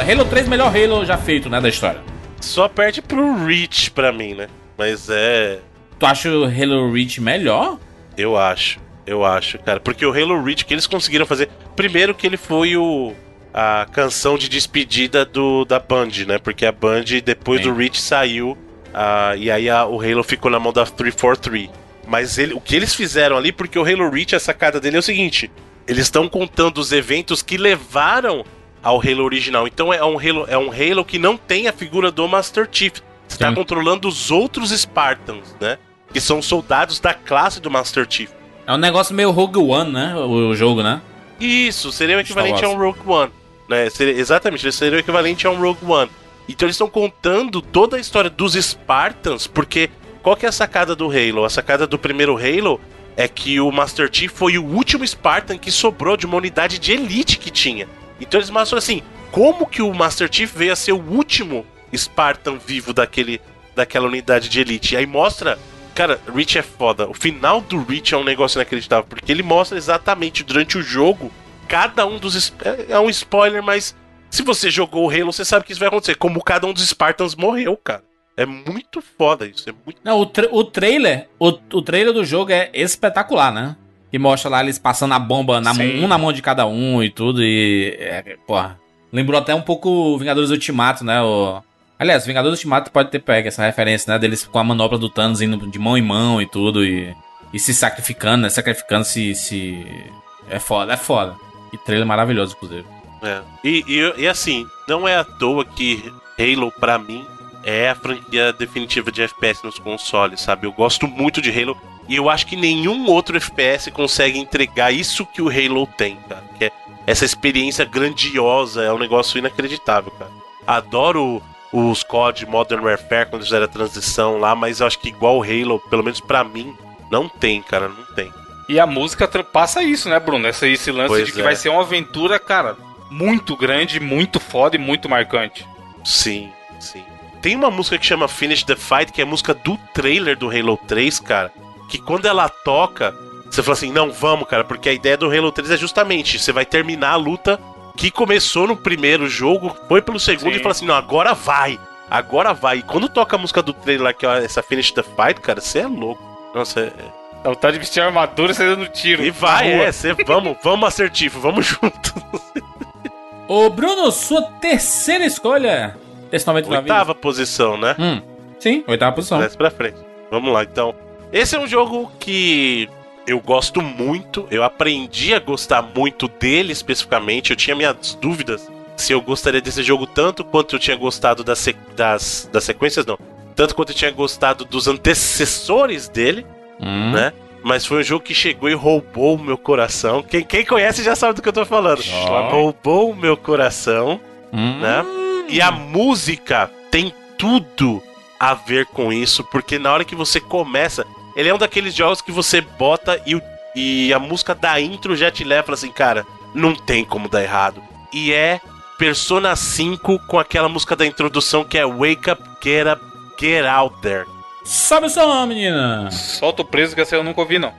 Halo 3, melhor Halo já feito, né, da história. Só perde pro Reach pra mim, né? Mas é. Tu acha o Halo Reach melhor? Eu acho. Eu acho, cara. Porque o Halo Reach que eles conseguiram fazer. Primeiro que ele foi o. A canção de despedida do, da Band, né? Porque a Band, depois Sim. do Reach, saiu. ah, e aí a- o Halo ficou na mão da 343. Mas ele, o que eles fizeram ali, porque o Halo Reach, a sacada dele é o seguinte: eles estão contando os eventos que levaram ao Halo original. Então é um Halo, é um Halo que não tem a figura do Master Chief. Você está controlando os outros Spartans, né? Que são soldados da classe do Master Chief. É um negócio meio Rogue One, né? O, o jogo, né? Isso, seria o equivalente a um Rogue One. Né? Seria- exatamente, seria o equivalente a um Rogue One. Então eles estão contando toda a história dos Spartans, porque qual que é a sacada do Halo? A sacada do primeiro Halo é que o Master Chief foi o último Spartan que sobrou de uma unidade de elite que tinha. Então eles mostram assim, como que o Master Chief veio a ser o último Spartan vivo daquele, daquela unidade de elite. E aí mostra Cara, Reach é foda. O final do Reach é um negócio inacreditável, porque ele mostra exatamente durante o jogo cada um dos. É é um spoiler, mas se você jogou o Halo, você sabe que isso vai acontecer. Como cada um dos Spartans morreu, cara. É muito foda isso. É muito. Não, o, tra- o trailer, o, o trailer do jogo é espetacular, né? Que mostra lá eles passando a bomba na mão, um na mão de cada um e tudo. E. É, porra. Lembrou até um pouco Vingadores Ultimato, né? O... Aliás, Vingadores Ultimato pode ter pego essa referência, né? Deles com a manobra do Thanos indo de mão em mão e tudo. E, e se sacrificando, né? Sacrificando se, se. É foda, é foda. E trailer maravilhoso, inclusive. É. E, e, e assim, não é à toa que Halo, pra mim, é a franquia definitiva de FPS nos consoles, sabe? Eu gosto muito de Halo e eu acho que nenhum outro FPS consegue entregar isso que o Halo tem, cara. Que é essa experiência grandiosa, é um negócio inacreditável, cara. Adoro os COD Modern Warfare quando fizeram a transição lá, mas eu acho que igual o Halo, pelo menos pra mim, não tem, cara, não tem. E a música passa isso, né, Bruno? Esse, esse lance Pois de que é. vai ser uma aventura, cara, muito grande, muito foda e muito marcante. Sim, sim. Tem uma música que chama Finish the Fight, que é a música do trailer do Halo 3, cara. Que quando ela toca, você fala assim: não, vamos, cara, porque a ideia do Halo 3 é justamente: você vai terminar a luta que começou no primeiro jogo, foi pelo segundo Sim. e fala assim: não, agora vai, agora vai. E quando toca a música do trailer lá, que é essa Finish the Fight, cara, você é louco. Nossa, é. É o tal de vestir a armadura e dando tiro. E vai, é, você, vamos, vamos assertivo, vamos junto. Ô, Bruno, sua terceira escolha desse 99 Oitava posição, né? Hum, sim, oitava posição. Mais pra frente. Vamos lá, então. Esse é um jogo que eu gosto muito. Eu aprendi a gostar muito dele especificamente. Eu tinha minhas dúvidas se eu gostaria desse jogo tanto quanto eu tinha gostado das, se- das, das sequências, não. Tanto quanto eu tinha gostado dos antecessores dele, Hum. né? Mas foi um jogo que chegou e roubou o meu coração. Quem, quem conhece já sabe do que eu tô falando. Ó. Roubou o meu coração Hum. né? E a música tem tudo a ver com isso, porque na hora que você começa, ele é um daqueles jogos que você bota e, e a música da intro já te leva fala assim, cara, não tem como dar errado. E é Persona 5 com aquela música da introdução que é Wake Up, Get Up, Get Out There. Sobe o som, menina. Solta o preso que essa eu nunca ouvi, não.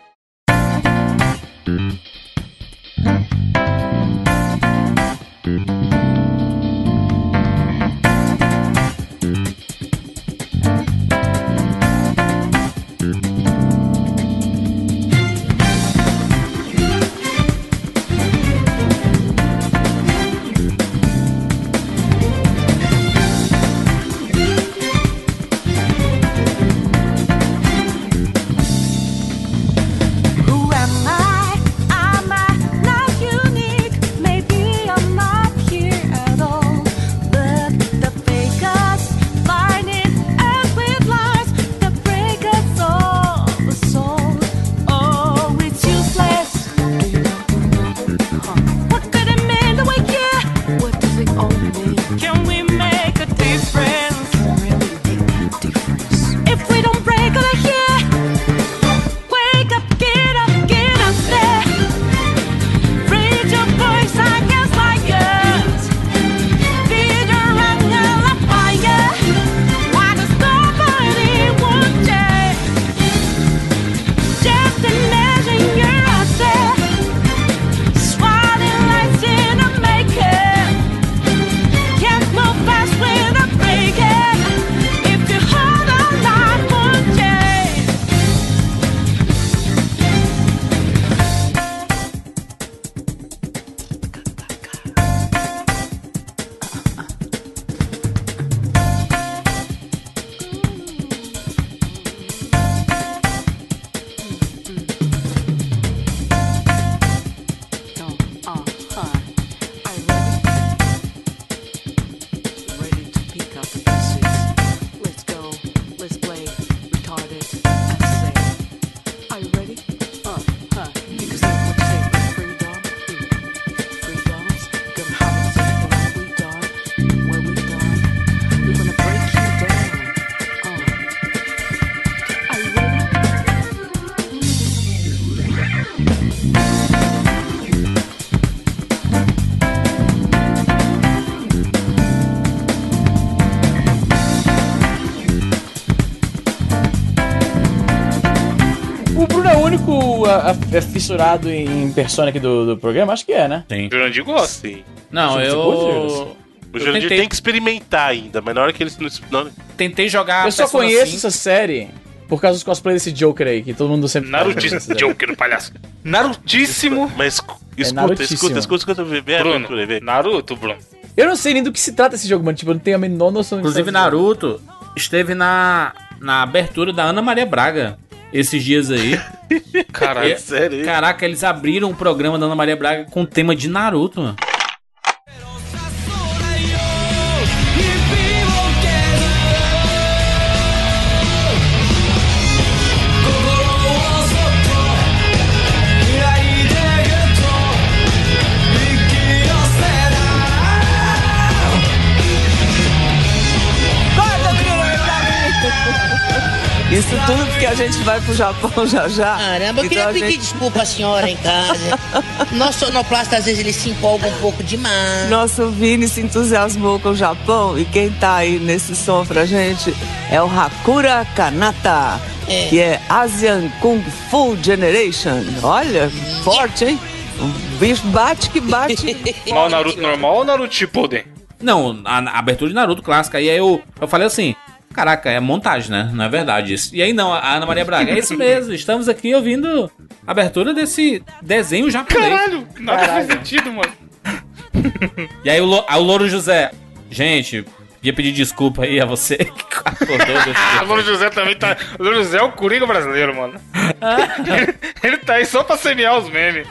A- é fissurado em Persona aqui do, do programa? Acho que é, né? Sim. Jurandir gosta. Sim. Não, eu. curte, O Jurandir tentei. tem que experimentar ainda, mas na hora que eles não. não Tentei jogar. eu só conheço 5. essa série por causa dos cosplays desse Joker aí, que todo mundo sempre né, Narutíssimo. Joker, palhaço. Narutíssimo. mas escuta, escuta, Narutíssimo. escuta, escuta, escuta, vê, Bruno. vê. Naruto, Bruno. Eu não sei nem do que se trata esse jogo, mano. Tipo, eu não tenho a menor noção Inclusive. Naruto esteve na, na abertura da Ana Maria Braga esses dias aí. Caralho. É, Sério? Caraca, eles abriram o programa da Ana Maria Braga com o tema de Naruto, mano. Isso tudo porque a gente vai pro Japão já já. Caramba, eu Então queria pedir gente- desculpa à senhora em casa. Nosso sonoplasta, às vezes, ele se empolga um pouco demais. Nosso Vini se entusiasmou com o Japão e quem tá aí nesse som pra gente é o Hakura Kanata, É. que é Asian Kung Fu Generation. Olha, forte, hein? O bicho bate que bate. Mas o Naruto normal ou o Naruto Shippuden? Não, a, a abertura de Naruto clássica. E aí eu, eu falei assim: caraca, é montagem, né? Não é verdade isso. E aí não, a Ana Maria Braga, é isso mesmo. Estamos aqui ouvindo a abertura desse desenho japonês. Caralho, nada faz sentido, mano. E aí o, Lo- o Louro José, gente, ia pedir desculpa aí a você que acordou desse Ah, o Louro José também tá. O Louro José é o Coringa brasileiro, mano. ele tá aí só pra semear os memes.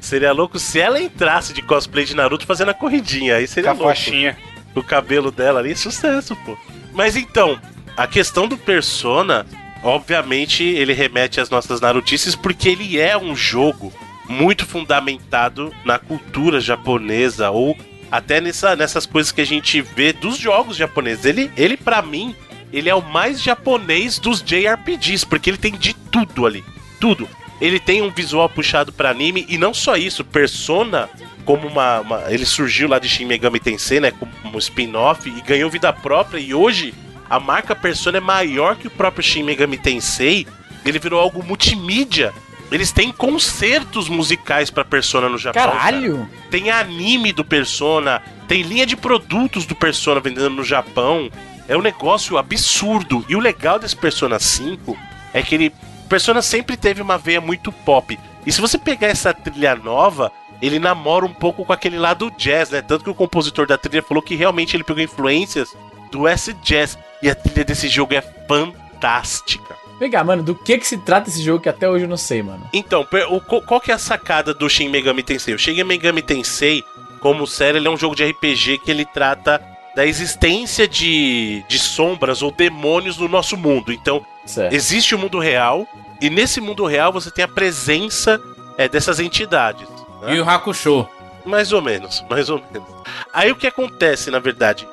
Seria louco se ela entrasse de cosplay de Naruto fazendo a corridinha. Aí seria Com a louco. faixinha. O cabelo dela ali, sucesso, pô. Mas então, a questão do Persona, obviamente, ele remete às nossas Narutices porque ele é um jogo muito fundamentado na cultura japonesa ou até nessa, nessas coisas que a gente vê dos jogos japoneses. Ele, ele para mim, ele é o mais japonês dos JRPGs, porque ele tem de tudo ali. Tudo. Ele tem um visual puxado pra anime e não só isso, Persona como uma, uma- ele surgiu lá de Shin Megami Tensei, né, como um spin-off e ganhou vida própria e hoje a marca Persona é maior que o próprio Shin Megami Tensei. Ele virou algo multimídia. Eles têm concertos musicais pra Persona no Japão. cara. Caralho! Tem anime do Persona, tem linha de produtos do Persona vendendo no Japão. É um negócio absurdo. E o legal desse Persona 5 é que ele. Persona sempre teve uma veia muito pop. E se você pegar essa trilha nova, ele namora um pouco com aquele lado jazz, né? Tanto que o compositor da trilha falou que realmente ele pegou influências do S Jazz. E a trilha desse jogo é fantástica. Vem cá, mano, do que que se trata esse jogo que até hoje eu não sei, mano. Então, o- qual que é a sacada do Shin Megami Tensei? O Shin Megami Tensei, como série, ele é um jogo de RPG que ele trata da existência de, de sombras ou demônios no nosso mundo. Então, Certo. existe o mundo real, e nesse mundo real você tem a presença é, dessas entidades. Né? E o Hakusho. Mais ou menos, mais ou menos. Aí o que acontece, na verdade?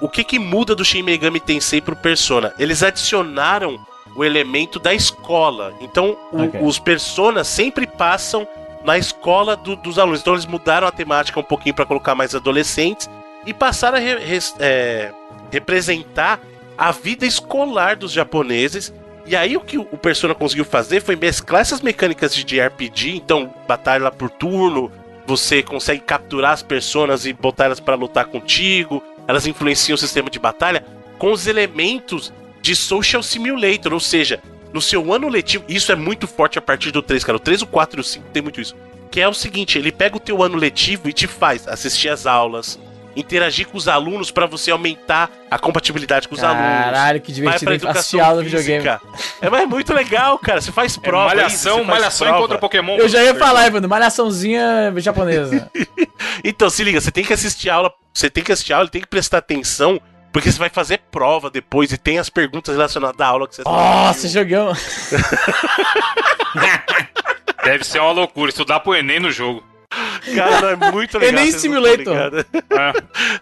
O, o que que muda do Shin Megami Tensei pro Persona? Eles adicionaram o elemento da escola. Então, o- Ok. os Personas sempre passam na escola do- dos alunos. Então, eles mudaram a temática um pouquinho para colocar mais adolescentes e passaram a re- res- é, representar a vida escolar dos japoneses. E aí o que o Persona conseguiu fazer foi mesclar essas mecânicas de JRPG, então batalha por turno, você consegue capturar as personas e botar elas para lutar contigo, elas influenciam o sistema de batalha com os elementos de Social Simulator, ou seja, no seu ano letivo, isso é muito forte a partir do 3, cara. O 3, o 4 e o 5 tem muito isso. Que é o seguinte, ele pega o teu ano letivo e te faz assistir as aulas, interagir com os alunos para você aumentar a compatibilidade com os alunos. Caralho, que Vai divertido pra assistir educação aula no videogame. física. É, mas é muito legal, cara. Você faz prova. aí, malhação, malhação prova. encontra Pokémon. Eu já ia falar, Evandro, malhaçãozinha japonesa. Então, se liga, você tem que assistir a aula, você tem que assistir a aula e tem que prestar atenção, porque você vai fazer prova depois e tem as perguntas relacionadas à aula que você Nossa, jogão. Deve ser uma loucura estudar pro Enem no jogo. Cara, não é muito legal. Não tão Simulator. ligado. É.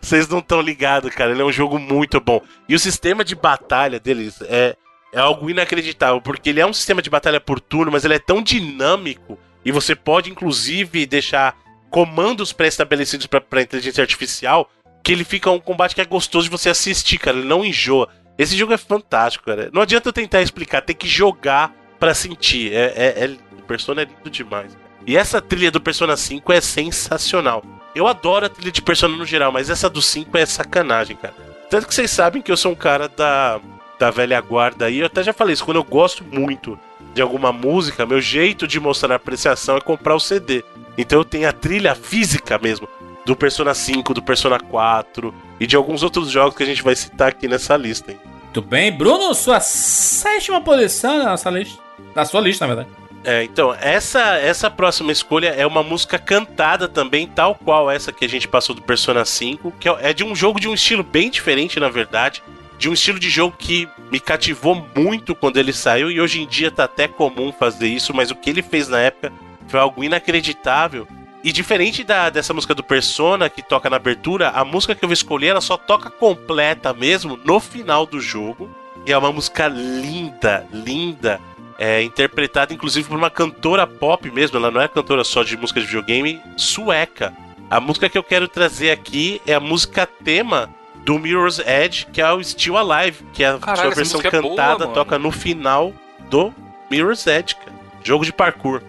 Vocês não estão ligados, cara. Ele é um jogo muito bom. E o sistema de batalha deles é, é algo inacreditável, porque ele é um sistema de batalha por turno, mas ele é tão dinâmico e você pode, inclusive, deixar comandos pré-estabelecidos para inteligência artificial que ele fica um combate que é gostoso de você assistir, cara. Ele não enjoa. Esse jogo é fantástico, cara. Não adianta eu tentar explicar, tem que jogar pra pra sentir. É, é, é, o Persona é lindo demais. E essa trilha do Persona 5 é sensacional. Eu adoro a trilha de Persona no geral, mas essa do 5 é sacanagem, cara. Tanto que vocês sabem que eu sou um cara da, da velha guarda aí. Eu até já falei isso, quando eu gosto muito de alguma música, meu jeito de mostrar apreciação é comprar o CD. Então eu tenho a trilha física mesmo do Persona 5, do Persona 4 e de alguns outros jogos que a gente vai citar aqui nessa lista. Hein? Muito bem, Bruno, sua sétima posição na nossa lista. Na sua lista, na verdade. É, então, essa, essa próxima escolha é uma música cantada também, tal qual essa que a gente passou do Persona 5, que é de um jogo de um estilo bem diferente, na verdade. De um estilo de jogo que me cativou muito quando ele saiu e hoje em dia tá até comum fazer isso, mas o que ele fez na época foi algo inacreditável. E diferente da, dessa música do Persona que toca na abertura, a música que eu vou escolher ela só toca completa mesmo no final do jogo. E é uma música linda, linda é, interpretada inclusive por uma cantora pop mesmo, ela não é cantora só de música de videogame, sueca. A música que eu quero trazer aqui é a música tema do Mirror's Edge, que é o Still Alive, que é a sua versão música é boa, cantada, toca no final do Mirror's Edge, cara. Jogo de parkour.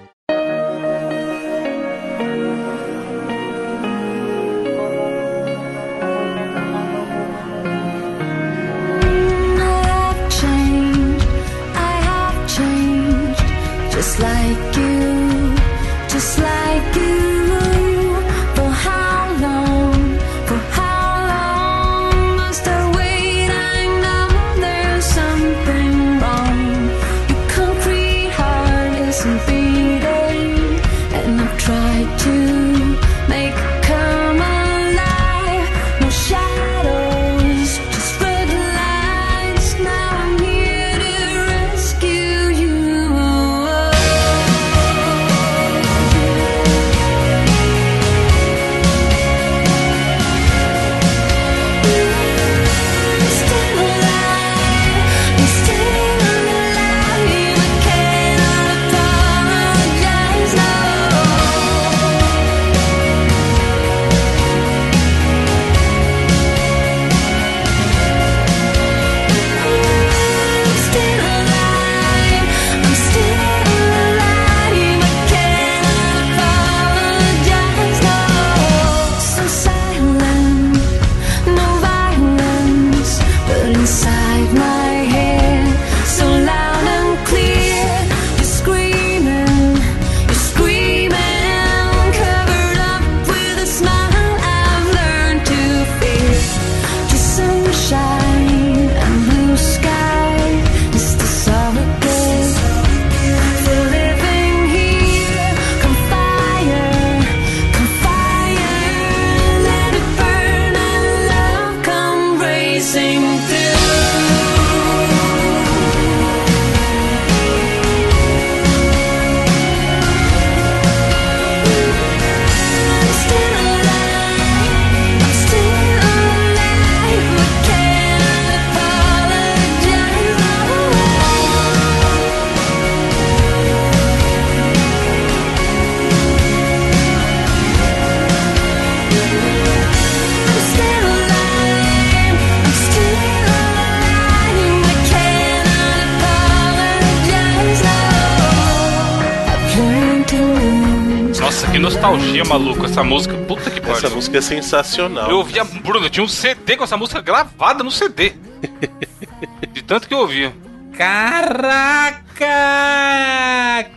Like essa música. Puta que pariu. Essa música é sensacional. Eu ouvia. Bruno, eu tinha um CD com essa música gravada no CD. De tanto que eu ouvia. Caraca!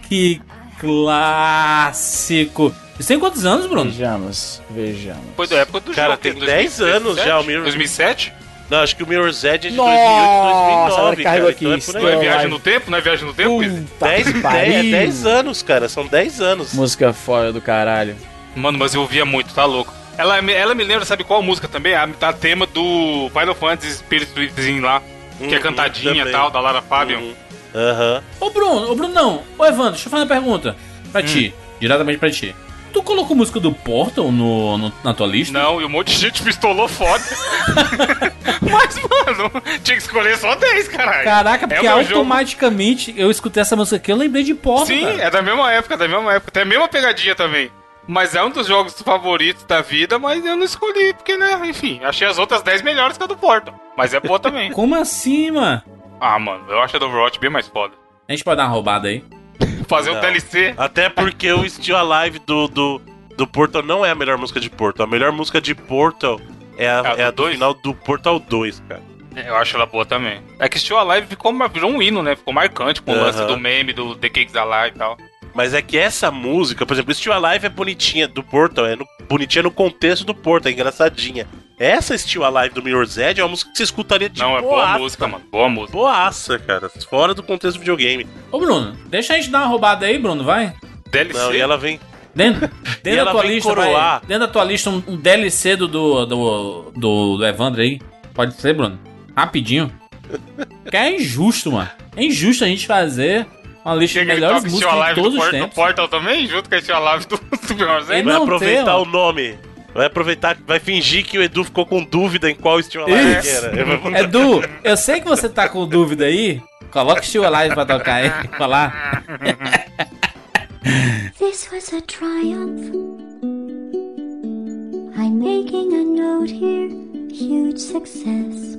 Que clássico! Você tem quantos anos, Bruno? Vejamos, vejamos. Foi da época do Cara, jogo. tem que 10 anos já o Mirror 2007? Não, acho que o Mirror's Edge é de Nossa, 2008, agora 2009, carregou cara. aqui, Então é por Não é viagem no tempo? Não é viagem no tempo? Izzy? 10, que 10, é pariu. 10 anos, cara. São 10 anos. Música fora do caralho. Mano, mas eu ouvia muito, tá louco. Ela, me- ela me lembra, sabe qual música também? A, a tema do Final Fantasy Spirit Tripzinho lá. que é Uhum, cantadinha e tal, da Lara Fabian. Uhum. Aham. Ô Bruno, ô Bruno não. Ô Evandro, deixa eu fazer uma pergunta. Pra ti, diretamente pra ti. Tu colocou música do Portal no, no- na tua lista? Não, e um monte de gente pistolou foda. Mas, mano, tinha que escolher só 10, caralho. Caraca, É porque o meu jogo. automaticamente eu escutei essa música aqui eu lembrei de Portal. Sim, cara. é da mesma época, da mesma época. Tem a mesma pegadinha também. Mas é um dos jogos favoritos da vida, mas eu não escolhi, porque, né, enfim, achei as outras 10 melhores que a do Portal. Mas é boa também. Como assim, mano? ah, mano, eu acho a do Overwatch bem mais foda. A gente pode dar uma roubada aí. Fazer um Não. DLC. Até porque o Still Alive do, do, do Portal não é a melhor música de Portal. A melhor música de Portal é a, É a é a do do final do Portal 2, cara. Eu acho ela boa também. É que Still Alive ficou, virou um hino, né? Ficou marcante com o lance Aham. do meme, do The Cakes Alive e tal. Mas é que essa música, por exemplo, Still Alive é bonitinha do Portal, é no- bonitinha no contexto do Portal, é engraçadinha. Essa Still Alive do Mirror's Edge é uma música que você escutaria de Não, é boa música, mano. Boa música. Boaça, cara. Fora do contexto do videogame. Ô, Bruno, deixa a gente dar uma roubada aí, Bruno, vai. DLC. Não, e ela vem. Dentro, dentro da tua vem lista, vai, dentro da tua lista, um, um DLC do, do, do, do, do Evandro aí. Pode ser, Bruno? Rapidinho. Que é injusto, mano. É injusto a gente fazer uma lista de melhores músicas de todos do, os tempos. Portal também, junto com a Still Alive do, do. Ele Vai não aproveitar tem, o nome. Vai aproveitar, vai fingir que o Edu ficou com dúvida em qual Still Alive era. Edu, eu sei que você tá com dúvida aí. Coloca o Steel Alive pra tocar aí. Falar. This was a triumph. I'm making a note here, huge success.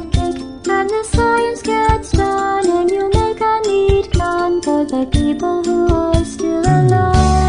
And the science gets done, and you make a neat plan for the people who are still alive.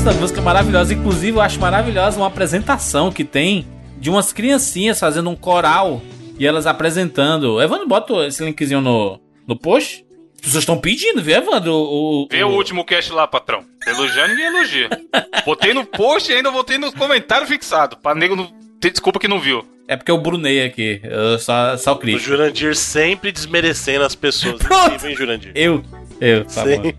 Essa música é maravilhosa. Inclusive, eu acho maravilhosa uma apresentação que tem de umas criancinhas fazendo um coral e elas apresentando. Evandro, bota esse linkzinho no, no post. As pessoas estão pedindo, viu, Evandro? O, o- Vê o último cast lá, patrão. Elogiando e elogia. Botei no post e ainda botei nos comentários fixado. Pra nego não ter desculpa que não viu. É porque eu brunei aqui. Eu só, só O. Jurandir sempre desmerecendo as pessoas. Pronto. Incrível, hein, Jurandir? Eu, eu, tá bom.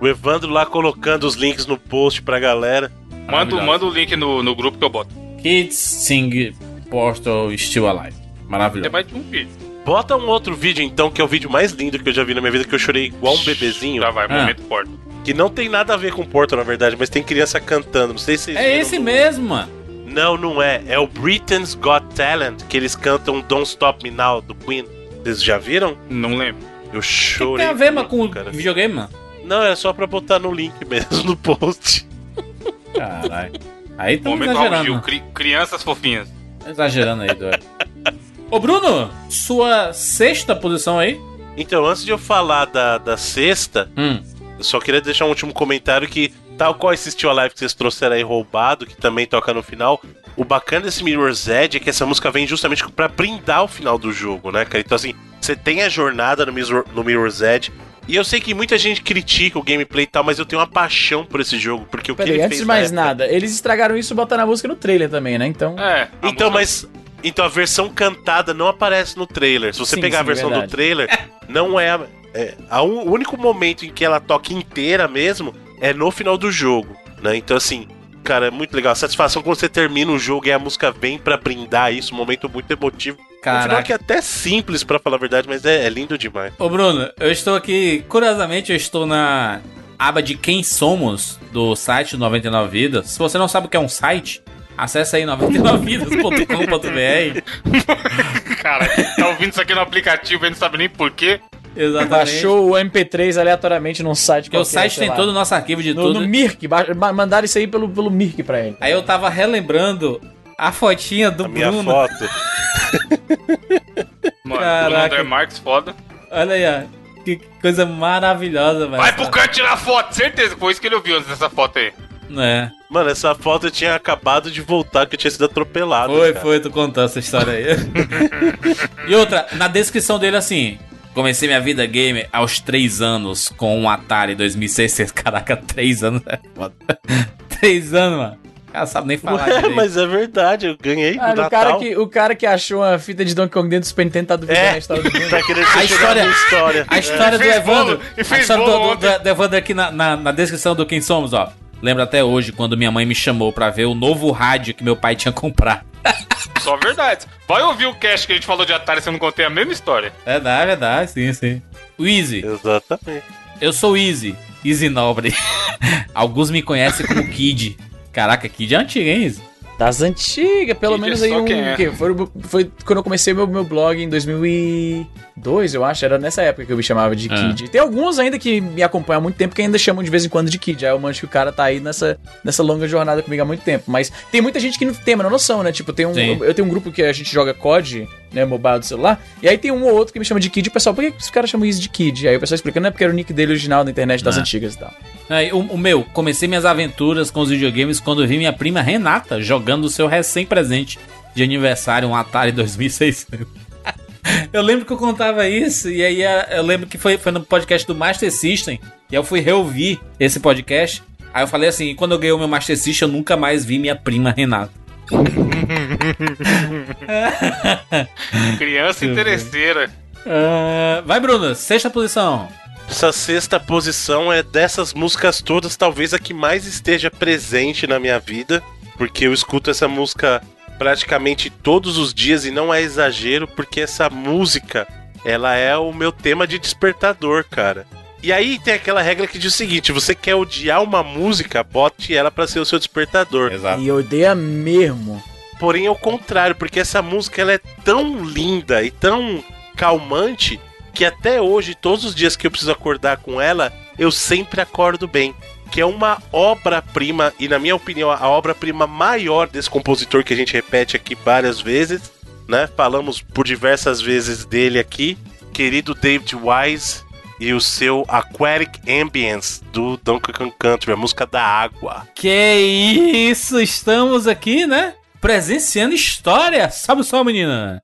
O Evandro lá colocando os links no post pra galera. Manda, manda o link no, no grupo que eu boto. Kids Sing Portal Still Alive. Tem Maravilhoso. mais de um vídeo. Bota um outro vídeo então, que é o vídeo mais lindo que eu já vi na minha vida, que eu chorei igual um bebezinho. Já vai, Ah. momento Portal. Que não tem nada a ver com Portal, na verdade, mas tem criança cantando. Não sei se vocês É esse no- mesmo, mano. Não, não é. É o Britain's Got Talent, que eles cantam Don't Stop Me Now, do Queen. Vocês já viram? Não lembro. Eu O que chorei. tem a ver, mano, com cara. videogame, mano? Não, é só pra botar no link mesmo, no post. Caralho. Aí tão Momento exagerando. Gil, cri- crianças fofinhas. Exagerando aí, doido. Ô, Bruno, sua sexta posição aí? Então, antes de eu falar da, da sexta, Hum. eu só queria deixar um último comentário que, tal qual esse Steel Alive que vocês trouxeram aí roubado, que também toca no final, o bacana desse Mirror's Edge é que essa música vem justamente pra brindar o final do jogo, né, cara? Então, assim, você tem a jornada no, Mirror- no Mirror's Edge, e eu sei que muita gente critica o gameplay e tal, mas eu tenho uma paixão por esse jogo, porque o que Peraí, ele antes fez de mais época- nada, eles estragaram isso botando a música no trailer também, né? Então. É. a Então, música- mas. Então a versão cantada não aparece no trailer. Se você Sim, pegar a sim, versão do verdade. trailer, não é. a- é a un- o único momento em que ela toca inteira mesmo é no final do jogo. Né? Então, assim, cara, é muito legal. A satisfação quando você termina o jogo e a música vem pra brindar isso, um momento muito emotivo. Um final Caraca. que é até simples, pra falar a verdade, mas é, é lindo demais. Ô, Bruno, eu estou aqui, curiosamente, eu estou na aba de Quem Somos do site do 99 Vidas. Se você não sabe o que é um site, acesse aí 99vidas.com.br. Cara, tá ouvindo isso aqui no aplicativo e não sabe nem porquê. Exatamente. Baixou o MP3 aleatoriamente num site Porque o site tem lá. todo o nosso arquivo de no, tudo. no Mirk, mandaram isso aí pelo, pelo Mirk pra ele. Aí eu tava relembrando A fotinha do A minha Bruno. foto. Mano, Caraca. Bruno Marques, foda. Olha aí, ó. Que coisa maravilhosa, velho. Vai pro canto tirar foto, certeza que foi isso que ele ouviu antes dessa foto aí. É. Mano, essa foto eu tinha acabado de voltar, que eu tinha sido atropelado. Foi, cara. foi, tu contou essa história aí. e outra, na descrição dele assim. Comecei minha vida gamer aos 3 anos com um Atari 2600. Caraca, 3 anos é foda. 3 anos, mano. O cara sabe nem falar. Ué, direito. mas é verdade, eu ganhei Ah, o, cara que, o cara que achou a fita de Donkey Kong dentro do Super Nintendo tá duvidando É, a história do tá querendo A história, história. a história do Fez Evandro. e A história do, do, do, do Evandro aqui na, na, na descrição do Quem Somos, ó. Lembro até hoje quando minha mãe me chamou pra ver o novo rádio que meu pai tinha comprado. Só verdade. Vai ouvir o cast que a gente falou de Atari se eu não contei a mesma história. Verdade, verdade, sim, sim. O Easy. Exatamente. Eu sou o Easy. Easy Nobre. Alguns me conhecem como Kid. Caraca, Kid é antigo, hein, Easy? Das antigas, pelo Kid menos é aí um. quem é. que foi, foi quando eu comecei meu, meu blog em 2002, eu acho. Era nessa época que eu me chamava de Ah. Kid. Tem alguns ainda que me acompanham há muito tempo que ainda chamam de vez em quando de Kid. Aí eu manjo que o cara tá aí nessa, nessa longa jornada comigo há muito tempo. Mas tem muita gente que não tem a menor noção, né? Tipo, tem um, eu, eu tenho um grupo que a gente joga COD, né? Mobile do celular. E aí tem um ou outro que me chama de Kid. E o pessoal, por que que os caras chamam isso de Kid? Aí o pessoal explicando, não é porque era o nick dele original da internet das Ah. antigas e tal. Aí, o, o meu, comecei minhas aventuras com os videogames quando vi minha prima Renata jogando o seu recém-presente de aniversário, um Atari 2600. Eu lembro que eu contava isso, e aí a- eu lembro que foi, foi no podcast do Master System, e eu fui reouvir esse podcast. Aí eu falei assim: quando eu ganhei o meu Master System, eu nunca mais vi minha prima Renata. Criança interesseira. Ah, vai, Bruno, sexta posição. Essa sexta posição é dessas músicas todas, talvez a que mais esteja presente na minha vida, porque eu escuto essa música praticamente todos os dias e não é exagero, porque essa música, ela é o meu tema de despertador, cara. E aí tem aquela regra que diz o seguinte: você quer odiar uma música, bote ela pra ser o seu despertador. Exato. E odeia mesmo. Porém, é o contrário, porque essa música ela é tão linda e tão calmante que até hoje, todos os dias que eu preciso acordar com ela, eu sempre acordo bem. Que é uma obra-prima, e na minha opinião, a obra-prima maior desse compositor que a gente repete aqui várias vezes, né? Falamos por diversas vezes dele aqui, querido David Wise e o seu Aquatic Ambience do Donkey Kong Country, a música da água. Que isso, estamos aqui, né? Presenciando história. Sabe só, menina?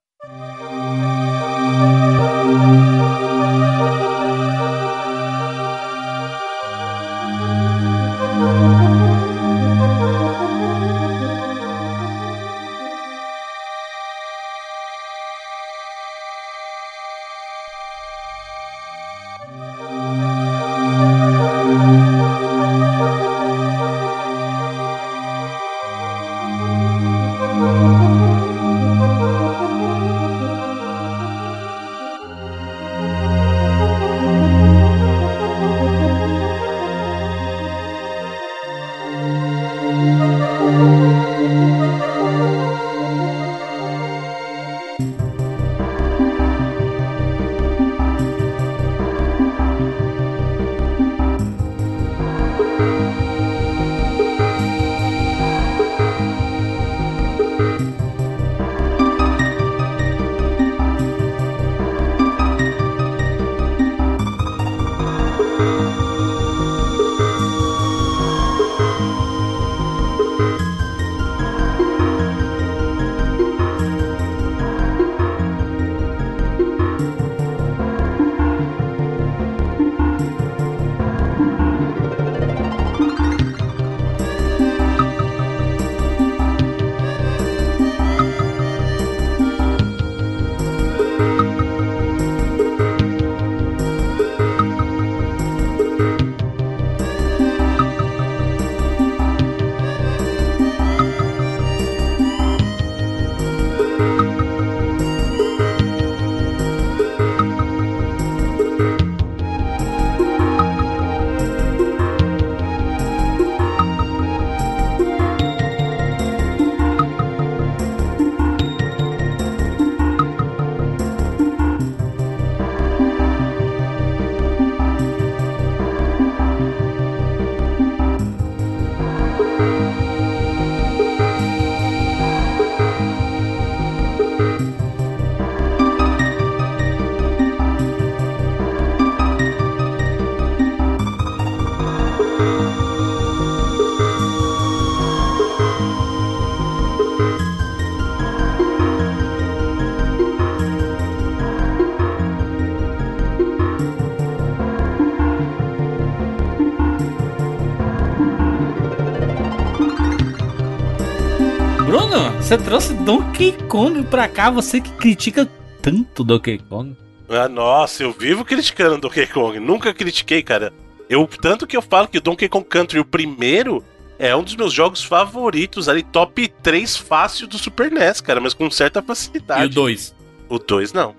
Você trouxe Donkey Kong pra cá, você que critica tanto Donkey Kong. Ah, nossa, eu vivo criticando Donkey Kong. Nunca critiquei, cara. Eu tanto que eu falo que o Donkey Kong Country, o primeiro, é um dos meus jogos favoritos ali, top 3 fácil do Super NES, cara, mas com certa facilidade. E o 2? O 2 não.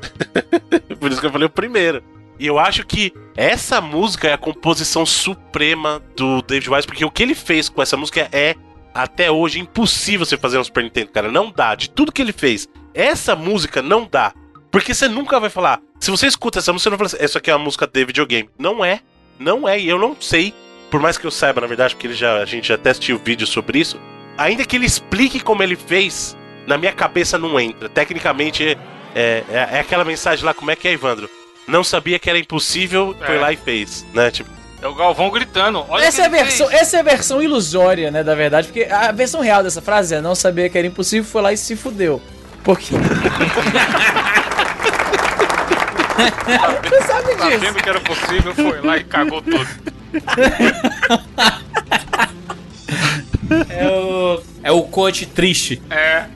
Por isso que eu falei o primeiro. E eu acho que essa música é a composição suprema do David Wise, porque o que ele fez com essa música é, até hoje, impossível você fazer no Super Nintendo, cara. Não dá. De tudo que ele fez, essa música não dá. Porque você nunca vai falar. Se você escuta essa música, você não fala assim, essa aqui é uma música de videogame. Não é. Não é. E eu não sei. Por mais que eu saiba, na verdade, porque ele já, a gente já até assistiu vídeo sobre isso. Ainda que ele explique como ele fez, na minha cabeça não entra. Tecnicamente, é, é, é aquela mensagem lá, como é que é, Evandro? Não sabia que era impossível, foi É. lá e fez, né? Tipo, É o Galvão gritando. Olha Essa é, a versão, fez. essa é a versão ilusória, né, da verdade, porque a versão real dessa frase é não sabia que era impossível, foi lá e se fudeu. Porque. Você sabe disso. Sabendo que era possível, foi lá e cagou tudo. É o. É o coach triste. É.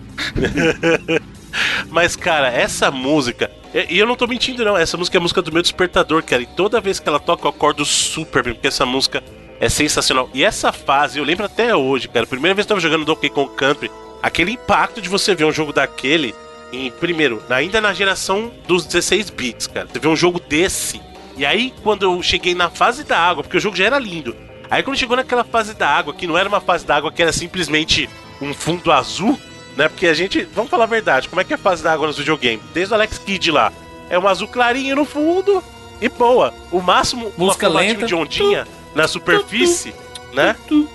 Mas, cara, essa música. E eu não tô mentindo, não. Essa música é a música do meu despertador, cara. E toda vez que ela toca, eu acordo super bem, porque essa música é sensacional. E essa fase, eu lembro até hoje, cara. Primeira vez que eu tava jogando Donkey Kong Country, aquele impacto de você ver um jogo daquele. Em, primeiro, ainda na geração dos 16 bits, cara. Você vê um jogo desse. E aí, quando eu cheguei na fase da água, porque o jogo já era lindo. Aí quando chegou naquela fase da água, que não era uma fase da água que era simplesmente um fundo azul, né? Porque a gente, vamos falar a verdade, como é que é a fase da água nos videogames? Desde o Alex Kidd lá, é um azul clarinho no fundo e boa. O máximo, Música uma lenta. de ondinha na superfície, né? O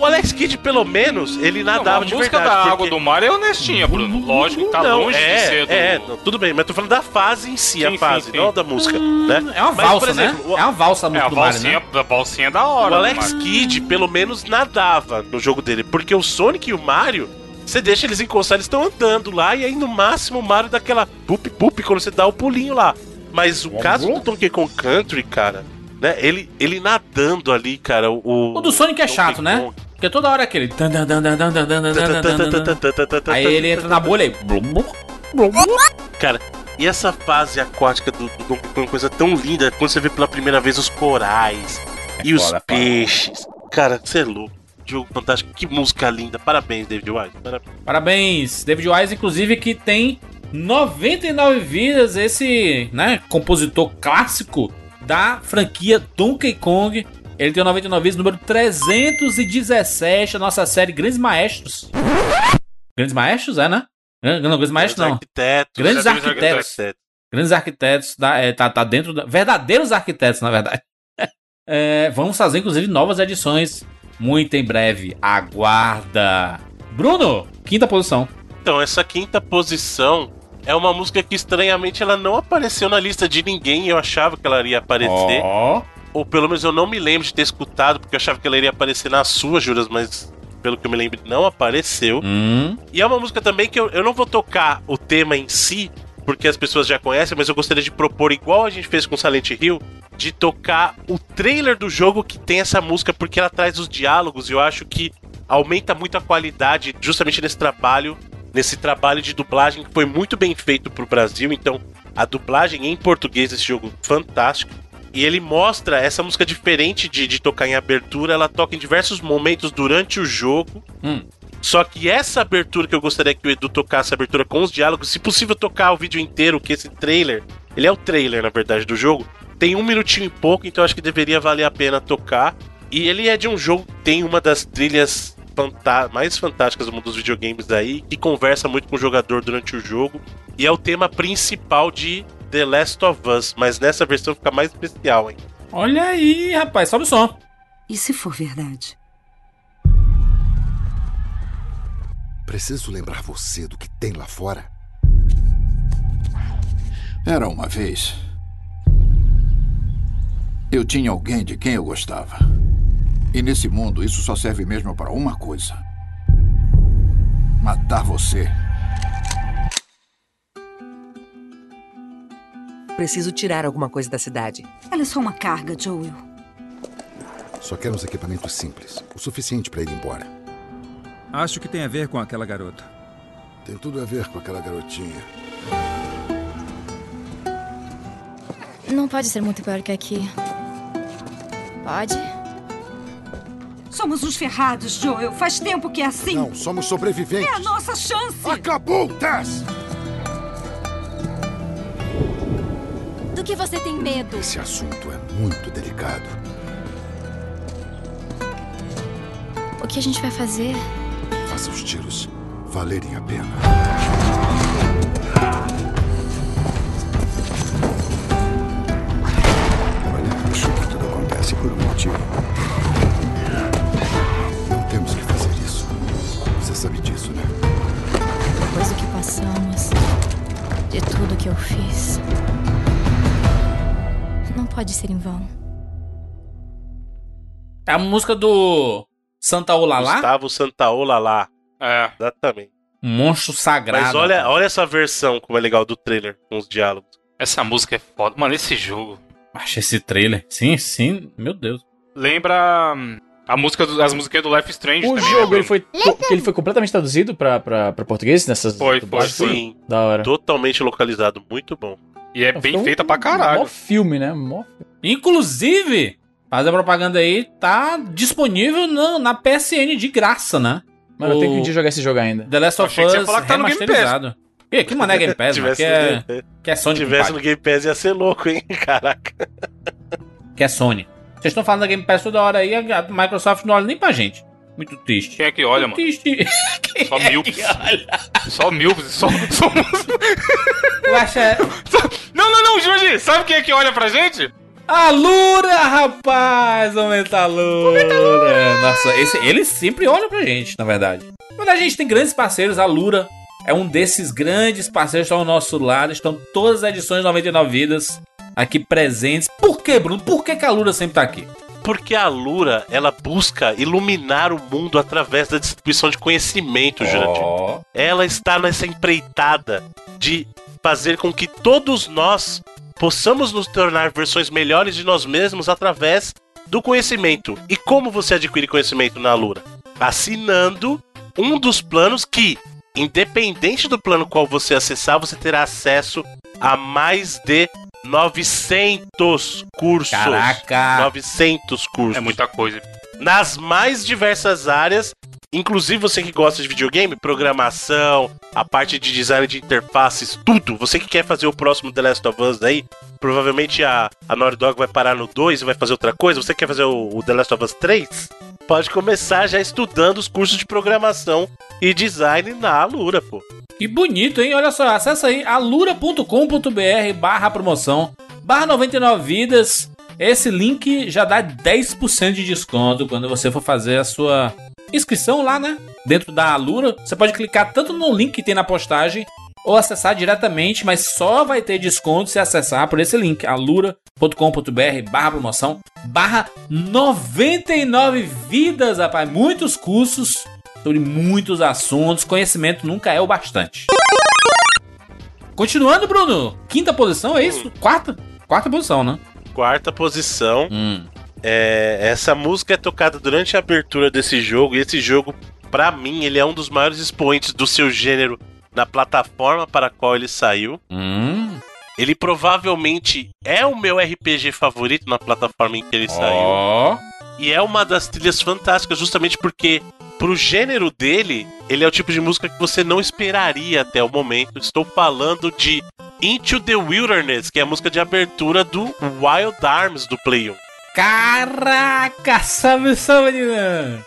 o Alex Kidd, pelo menos, ele nadava a de música verdade. da porque- água do mar é honestinha, Bruno. Lógico que tá não, longe é, de ser do... É, não, tudo bem, mas tô falando da fase em si, a Sim, fase, sim, sim. não da música, né? É uma Mas, valsa, por exemplo, né? o- É uma valsa a É, música a do Mario, valsinha, né? a valsinha é da hora. O Alex. Kidd, pelo menos, nadava no jogo dele. Porque o Sonic e o Mario, você deixa eles encostar, eles estão andando lá, e aí no máximo o Mario dá aquela pup-pup quando você dá o pulinho lá. Mas o caso do Donkey Kong Country, cara, né? Ele, ele nadando ali, cara. O, o do Sonic é chato, né? Porque toda hora aquele. Aí ele entra na bolha e. Cara, e essa fase aquática do, do Donkey Kong, coisa tão linda, quando você vê pela primeira vez os corais e os peixes. Cara, você é louco. Jogo fantástico, que música linda. Parabéns, David Wise. Parabéns. Parabéns, David Wise, inclusive, que tem 99 vidas, esse, né, compositor clássico da franquia Donkey Kong. Ele tem o 99 vidas, número 317, a nossa série Grandes Maestros. Grandes Maestros, é, né? Não, Grandes Maestros não. Arquitetos, Grandes Grandes arquitetos. Grandes arquitetos, da, é, tá, tá dentro da. Verdadeiros arquitetos, na verdade. É, vamos fazer, inclusive, novas edições muito em breve. Aguarda. Bruno, quinta posição. Então, essa quinta posição é uma música que estranhamente ela não apareceu na lista de ninguém. Eu achava que ela iria aparecer. Ó. Ou pelo menos eu não me lembro de ter escutado, porque eu achava que ela iria aparecer na sua, Juras, mas pelo que eu me lembro, não apareceu. Hum. E é uma música também que eu, eu não vou tocar o tema em si, porque as pessoas já conhecem, mas eu gostaria de propor, igual a gente fez com Silent Hill, de tocar o trailer do jogo que tem essa música, porque ela traz os diálogos e eu acho que aumenta muito a qualidade justamente nesse trabalho, nesse trabalho de dublagem que foi muito bem feito pro Brasil. Então, a dublagem em português desse jogo, fantástico. E ele mostra essa música diferente de, de tocar em abertura, ela toca em diversos momentos durante o jogo. Hum. Só que essa abertura que eu gostaria que o Edu tocasse, a abertura com os diálogos, se possível tocar o vídeo inteiro, que esse trailer, ele é o trailer, na verdade, do jogo, tem um minutinho e pouco, então acho que deveria valer a pena tocar. E ele é de um jogo que tem uma das trilhas fanta- mais fantásticas do mundo dos videogames aí, que conversa muito com o jogador durante o jogo. E é o tema principal de The Last of Us, mas nessa versão fica mais especial, hein? Olha aí, rapaz, sobe o som. E se for verdade? Preciso lembrar você do que tem lá fora. Era uma vez. Eu tinha alguém de quem eu gostava. E nesse mundo, isso só serve mesmo para uma coisa: matar você. Preciso tirar alguma coisa da cidade. Ela é só uma carga, Joel. Só quero uns equipamentos simples, o suficiente para ir embora. Acho que tem a ver com aquela garota. Tem tudo a ver com aquela garotinha. Não pode ser muito pior que aqui. Pode? Somos uns ferrados, Joel. Faz tempo que é assim. Não, somos sobreviventes. É a nossa chance. Acabou, Tess! Do que você tem medo? Esse assunto é muito delicado. O que a gente vai fazer? Faça os tiros valerem a pena. Olha, acho que tudo acontece por um motivo. Não temos que fazer isso. Você sabe disso, né? Depois do que passamos, de tudo que eu fiz. Não pode ser em vão. É a música do Santa Olala, Gustavo Santaolala. É. Exatamente. um monstro sagrado. Mas olha, olha essa versão como é legal do trailer, com os diálogos. Essa música é foda. Mano, esse jogo. Acho esse trailer. Sim, sim, meu Deus. Lembra hum, a música do, as músicas do Life Strange O também, jogo né, ele foi, ele foi completamente traduzido pra, pra, pra português nessas Foi, foi, foi. Sim. Da hora. Totalmente localizado, muito bom. E é bem um feita pra caralho. Mó filme, né? Mó Inclusive, fazer a propaganda aí, tá disponível na, na PSN de graça, né? Mano, eu tenho que O um dia jogar esse jogo ainda. The Last of Achei que você ia Us falar que tá no Game Pass. remasterizado. Ih, que mané Game Pass, mano, que é, que é Se Sony que tivesse no Game Pass ia ser louco, hein? Caraca. Que é Sony. Vocês estão falando da Game Pass toda hora aí, a Microsoft não olha nem pra gente. Muito triste. Quem é que olha, Muito mano? triste. Só milpes. Só milpes. Só, só... É... Não, não, não, Jorge. Sabe quem é que olha pra gente? A Lura, rapaz! Aumenta a Lura! Nossa, esse, eles sempre olham pra gente, na verdade. Mas a gente tem grandes parceiros, a Lura é um desses grandes parceiros que estão ao nosso lado. Estão todas as edições de 99 Vidas aqui presentes. Por que, Bruno? Por que, que a Lura sempre tá aqui? Porque a Lura, ela busca iluminar o mundo através da distribuição de conhecimento, Jurandir. Ó. Ela está nessa empreitada de fazer com que todos nós possamos nos tornar versões melhores de nós mesmos através do conhecimento. E como você adquire conhecimento na Lura? Assinando um dos planos que, independente do plano qual você acessar, você terá acesso a mais de 900 cursos. Caraca! 900 cursos. É muita coisa. Nas mais diversas áreas, inclusive você que gosta de videogame, programação, a parte de design de interfaces, tudo. Você que quer fazer o próximo The Last of Us aí, provavelmente a, a Naughty Dog vai parar no 2 e vai fazer outra coisa. Você quer fazer o, o The Last of Us 3? Pode começar já estudando os cursos de programação e design na Alura, pô. Que bonito, hein? Olha só, acessa aí alura.com.br barra promoção, barra 99 vidas. Esse link já dá 10% de desconto quando você for fazer a sua inscrição lá, né? Dentro da Alura. Você pode clicar tanto no link que tem na postagem ou acessar diretamente, mas só vai ter desconto se acessar por esse link, alura.com.br barra promoção, barra 99 vidas, rapaz. Muitos cursos sobre muitos assuntos. Conhecimento nunca é o bastante. Continuando, Bruno. Quinta posição, é isso? Quarta? Quarta posição, né? Quarta posição. Hum. É, essa música é tocada durante a abertura desse jogo, e esse jogo, pra mim, ele é um dos maiores expoentes do seu gênero na plataforma para a qual ele saiu. Hum. Ele provavelmente é o meu RPG favorito na plataforma em que ele saiu. Ó. E é uma das trilhas fantásticas, justamente porque, pro gênero dele, ele é o tipo de música que você não esperaria até o momento. Estou falando de Into the Wilderness, que é a música de abertura do Wild Arms do Play 1. Caraca, sabe só, menina?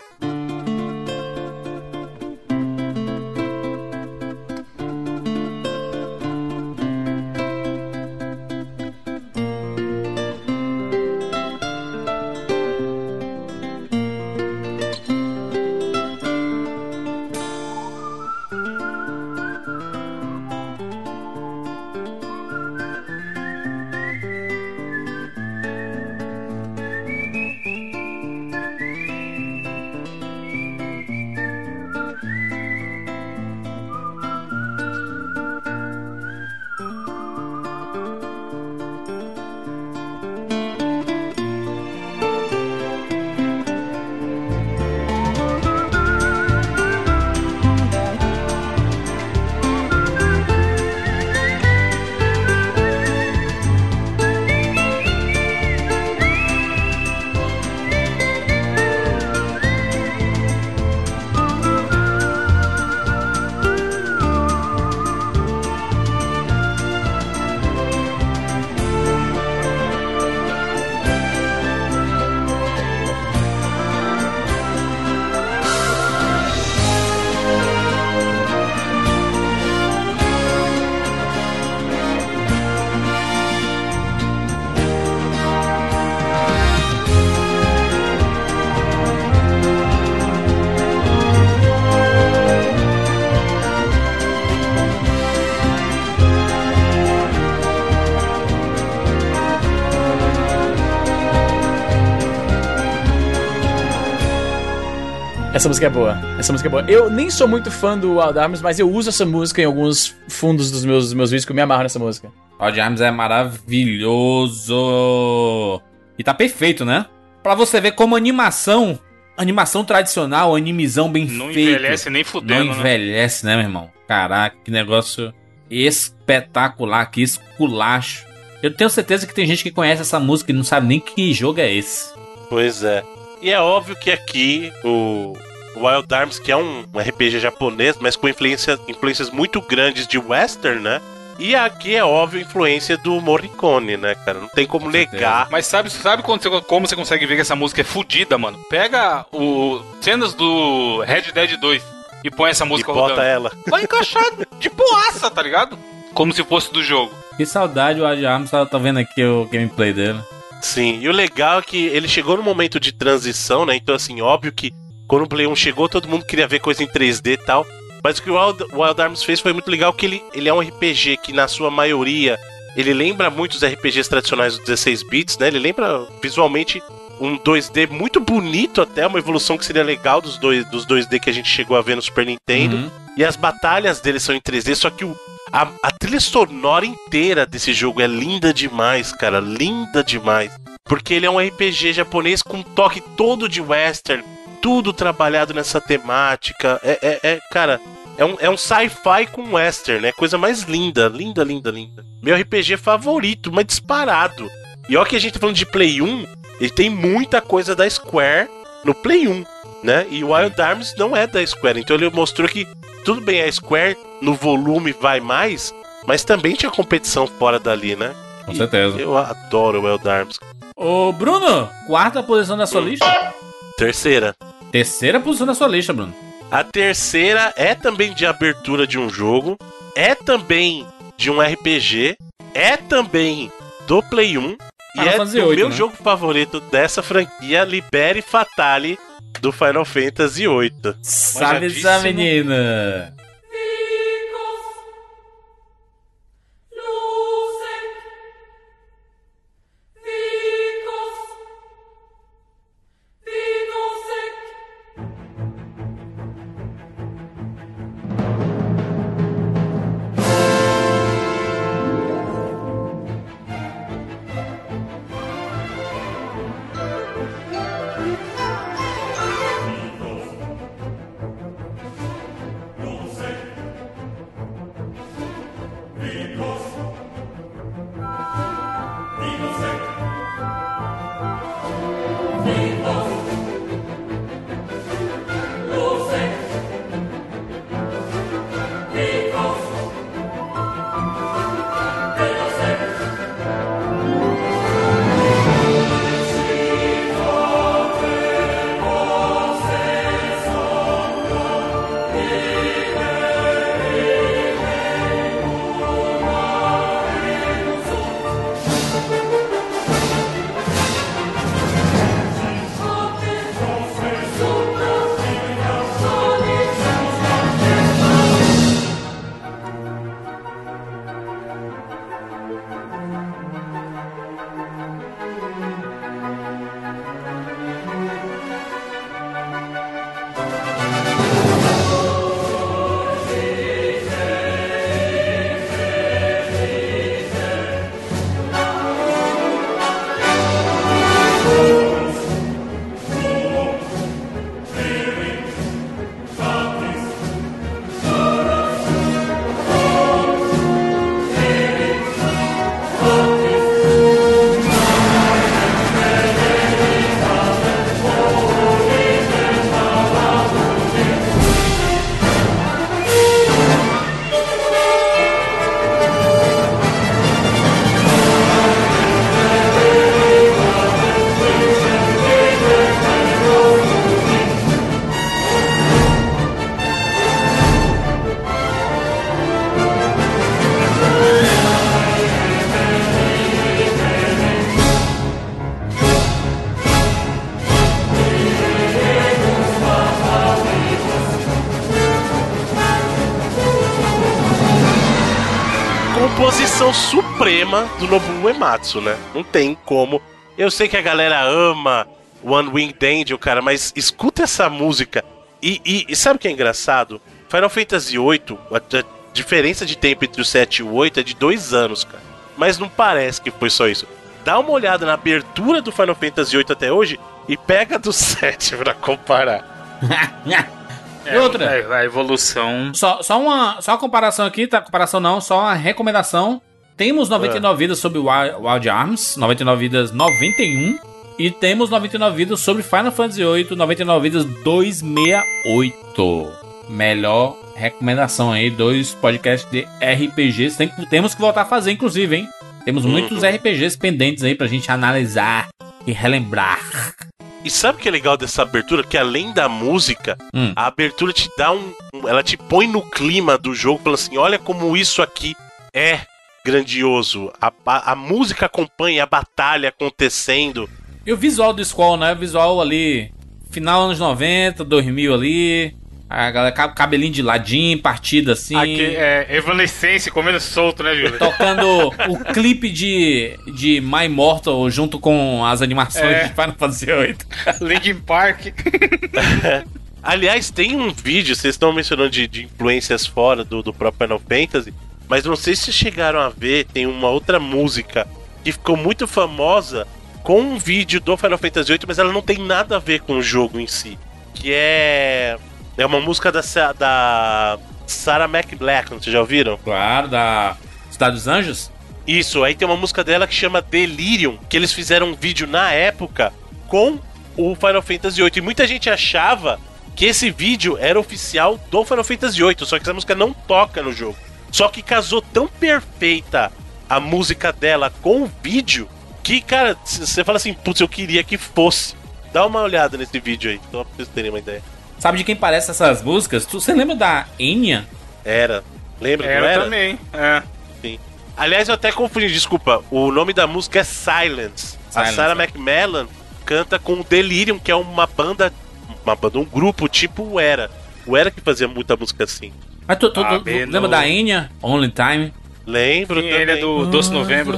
Essa música é boa. Essa música é boa. Eu nem sou muito fã do Wild Arms, mas eu uso essa música em alguns fundos dos meus, dos meus vídeos que eu me amarro nessa música. Wild Arms é maravilhoso. E tá perfeito, né? Pra você ver como animação, animação tradicional, animizão bem Não feito. envelhece nem fudendo, Não né? envelhece, né, meu irmão? Caraca, que negócio espetacular, que esculacho. Eu tenho certeza que tem gente que conhece essa música e não sabe nem que jogo é esse. Pois é. E é óbvio que aqui o Wild Arms, que é um RPG japonês, mas com influência, influências muito grandes de western, né? E aqui é óbvio a influência do Morricone, né, cara? Não tem como negar. Mas sabe, sabe quando você- como você consegue ver que essa música é fodida, mano? Pega o cenas do Red Dead 2 e põe essa música E bota rodando. ela. Vai encaixar de boaça, tá ligado? Como se fosse do jogo. Que saudade o Wild Arms, tá, tá vendo aqui o gameplay dele. Sim, e o legal é que ele chegou no momento de transição, né? Então, assim, óbvio que quando o Play 1 chegou, todo mundo queria ver coisa em 3D e tal. Mas o que o Wild, Wild Arms fez foi muito legal, que ele, ele é um RPG que, na sua maioria, ele lembra muito os RPGs tradicionais dos 16 bits, né? Ele lembra visualmente um 2D muito bonito até, uma evolução que seria legal dos, dois, dos 2D que a gente chegou a ver no Super Nintendo. Uhum. E as batalhas dele são em 3D, só que o, a, a trilha sonora inteira desse jogo é linda demais, cara. Linda demais. Porque ele é um RPG japonês com um toque todo de western, tudo trabalhado nessa temática. É, é, é, cara, é um, é um sci-fi com western, né? Coisa mais linda, linda, linda, linda. Meu RPG favorito, mas disparado. E olha que a gente tá falando de Play 1, ele tem muita coisa da Square no Play 1, né? E o Wild Arms não é da Square, então ele mostrou que tudo bem, a Square no volume vai mais, mas também tinha competição fora dali, né? Com certeza. Eu adoro o Wild Arms. Ô, Bruno, quarta posição da sua lista? Terceira. Terceira posição da sua lista, Bruno. A terceira é também de abertura de um jogo, é também de um RPG, é também do Play 1 e Final é Fantasy do VIII, meu né? jogo favorito dessa franquia, Libere Fatale do Final Fantasy VIII. Sabe essa menina? Do Nobuo Uematsu, né? Não tem como. Eu sei que a galera ama One Winged Angel, cara, mas escuta essa música. E, e- e sabe o que é engraçado? Final Fantasy VIII, a, a diferença de tempo entre o 7 e o 8 é de dois anos, cara. Mas não parece que foi só isso. Dá uma olhada na abertura do Final Fantasy VIII até hoje e pega do 7 pra comparar. E outra? É, a evolução. Só, só, uma, só uma comparação aqui, tá? Comparação não, só uma recomendação. Temos 99 vidas sobre Wild, Arms, 99 vidas 91. E temos 99 vidas sobre Final Fantasy VIII, 99 vidas 268. Melhor recomendação aí, dois podcasts de RPGs. Tem temos que voltar a fazer, inclusive, hein? Temos muitos Uhum. RPGs pendentes aí pra gente analisar e relembrar. E sabe o que é legal dessa abertura? Que além da música, Hum. a abertura te dá um- Ela te põe no clima do jogo, falando assim: olha como isso aqui é grandioso. A, a, a música acompanha a batalha acontecendo. E o visual do Squall, né? O visual ali, final anos 90, 2000 ali. A galera, ca- cabelinho de ladinho, partida assim. Aqui é Evanescence comendo solto, né, Júlio? Tocando o clipe de, de My Immortal junto com as animações É. de Final Fantasy VIII. Linkin Park. Aliás, tem um vídeo, vocês estão mencionando de, de influências fora do, do próprio Final Fantasy, mas não sei se chegaram a ver, tem uma outra música que ficou muito famosa com um vídeo do Final Fantasy VIII, mas ela não tem nada a ver com o jogo em si. Que é. É uma música da, da Sarah McLachlan, vocês já ouviram? Claro, da Cidade dos Anjos? Isso, aí tem uma música dela que chama Delirium, que eles fizeram um vídeo na época com o Final Fantasy VIII. E muita gente achava que esse vídeo era oficial do Final Fantasy VIII, só que essa música não toca no jogo. Só que casou tão perfeita a música dela com o vídeo que, cara, você fala assim, putz, eu queria que fosse. Dá uma olhada nesse vídeo aí, só pra vocês terem uma ideia. Sabe de quem parece essas músicas? Tu- Você lembra da Enya? Era. Lembra que não Era era? também, é. Sim. Aliás, eu até confundi, desculpa. O nome da música é Silence. a Silence, Sarah é. McMillan canta com o Delirium, que é uma banda. Uma banda, um grupo tipo o Era. O Era que fazia muita música assim. Mas tu, tu- tu- Ah, tu lembra da Enya? Only Time? Lembro Sim, também. ele é do Doce Novembro.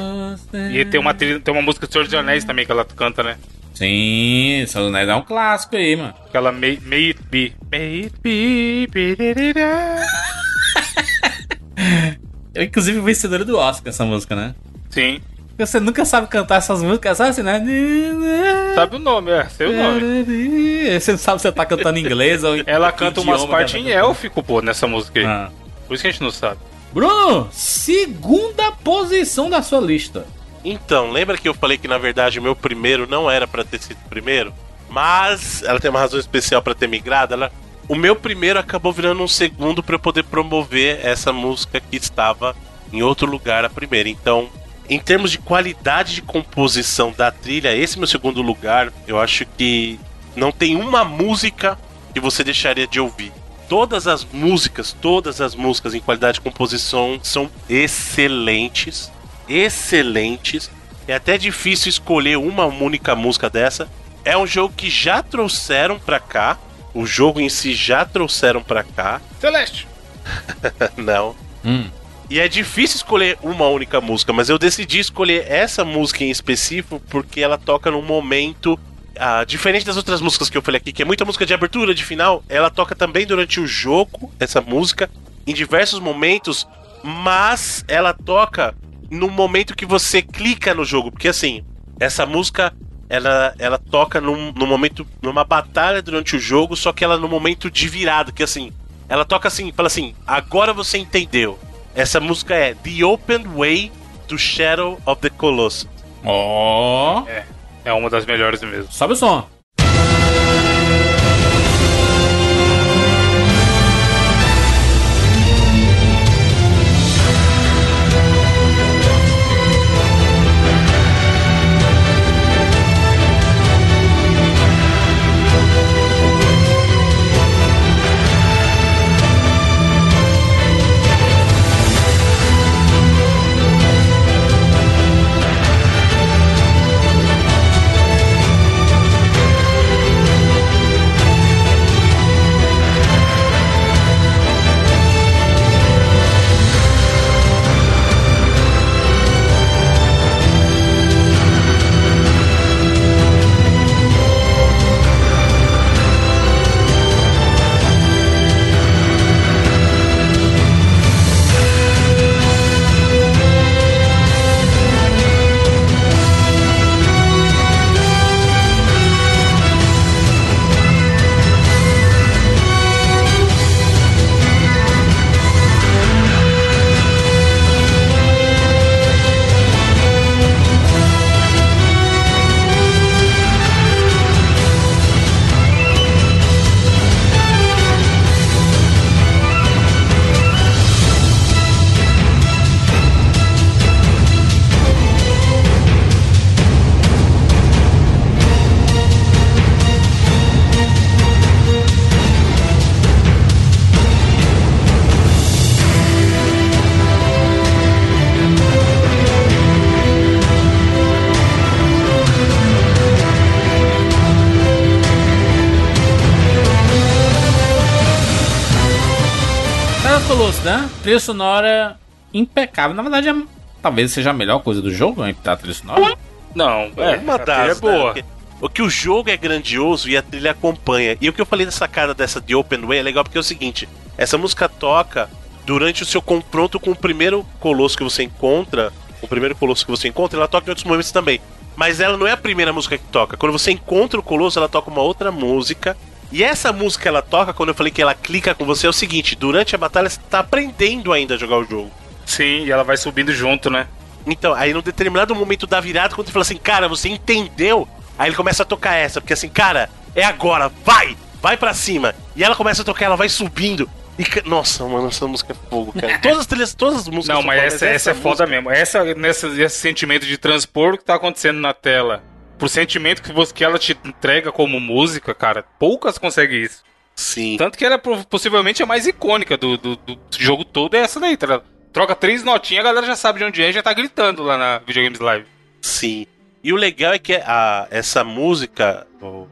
E tem uma, tem uma música do Senhor dos Anéis também que ela canta, né? Sim, Senhor dos Anéis é um clássico aí, mano. Aquela May, May It Be. May It Be. Eu, inclusive, vencedora do Oscar essa música, né? Sim. Porque Você nunca sabe cantar essas músicas, sabe assim, né? Sabe o nome, é, sei o nome. Você não sabe se você tá cantando em inglês ou em Ela canta umas idioma partes em tá élfico, pô, nessa música aí. Ah. Por isso que a gente não sabe. Bruno, segunda posição da sua lista. Então, lembra que eu falei que na verdade o meu primeiro não era pra ter sido o primeiro? Mas ela tem uma razão especial pra ter migrado. Ela... O meu primeiro acabou virando um segundo pra eu poder promover essa música que estava em outro lugar a primeira. Então, em termos de qualidade de composição da trilha, esse é meu segundo lugar. Eu acho que não tem uma música que você deixaria de ouvir. Todas as músicas, todas as músicas em qualidade de composição são excelentes. Excelentes. É até difícil escolher uma única música dessa. É um jogo que já trouxeram pra cá. O jogo em si já trouxeram pra cá. Celeste. Não. Hum. E é difícil escolher uma única música, mas eu decidi escolher essa música em específico porque ela toca num momento ah, diferente das outras músicas que eu falei aqui, que é muita música de abertura, de final. Ela toca também durante o jogo, essa música, em diversos momentos, mas ela toca no momento que você clica no jogo, porque assim, essa música ela, ela toca num, num momento, numa batalha durante o jogo, só que ela no momento de virada, que assim, ela toca assim, fala assim, agora você entendeu. Essa música é The Open Way do Shadow of the Colossus. Ó. É, é uma das melhores mesmo. Sobe o som. Né? Trilha sonora impecável. Na verdade, é, talvez seja a melhor coisa do jogo, né? A trilha sonora. Não, é, uma a trilha das, é boa. né? O que o jogo é grandioso e a trilha acompanha. E o que eu falei dessa cara dessa de Open Way é legal porque é o seguinte: essa música toca durante o seu confronto com o primeiro colosso que você encontra. O primeiro colosso que você encontra, ela toca em outros momentos também. Mas ela não é a primeira música que toca. Quando você encontra o colosso, ela toca uma outra música. E essa música ela toca, quando eu falei que ela clica com você, é o seguinte: durante a batalha você tá aprendendo ainda a jogar o jogo. Sim, e ela vai subindo junto, né? Então, aí num determinado momento da virada, quando ele fala assim, cara, você entendeu? Aí ele começa a tocar essa, porque assim, cara, é agora, vai! Vai pra cima! E ela começa a tocar, ela vai subindo. E, nossa, mano, essa música é fogo, cara. Todas as trilhas, todas as músicas Não, mas fodas, essa, essa é foda música- mesmo. Essa, nessa, esse sentimento de transpor o que tá acontecendo na tela. Pro sentimento que, você, que ela te entrega como música, cara, poucas conseguem isso. Sim. Tanto que ela é possivelmente a mais icônica do, do, do jogo todo, é essa daí, tá? Troca três notinhas, a galera já sabe de onde é e já tá gritando lá na Videogames Live. Sim. E o legal é que a, essa música,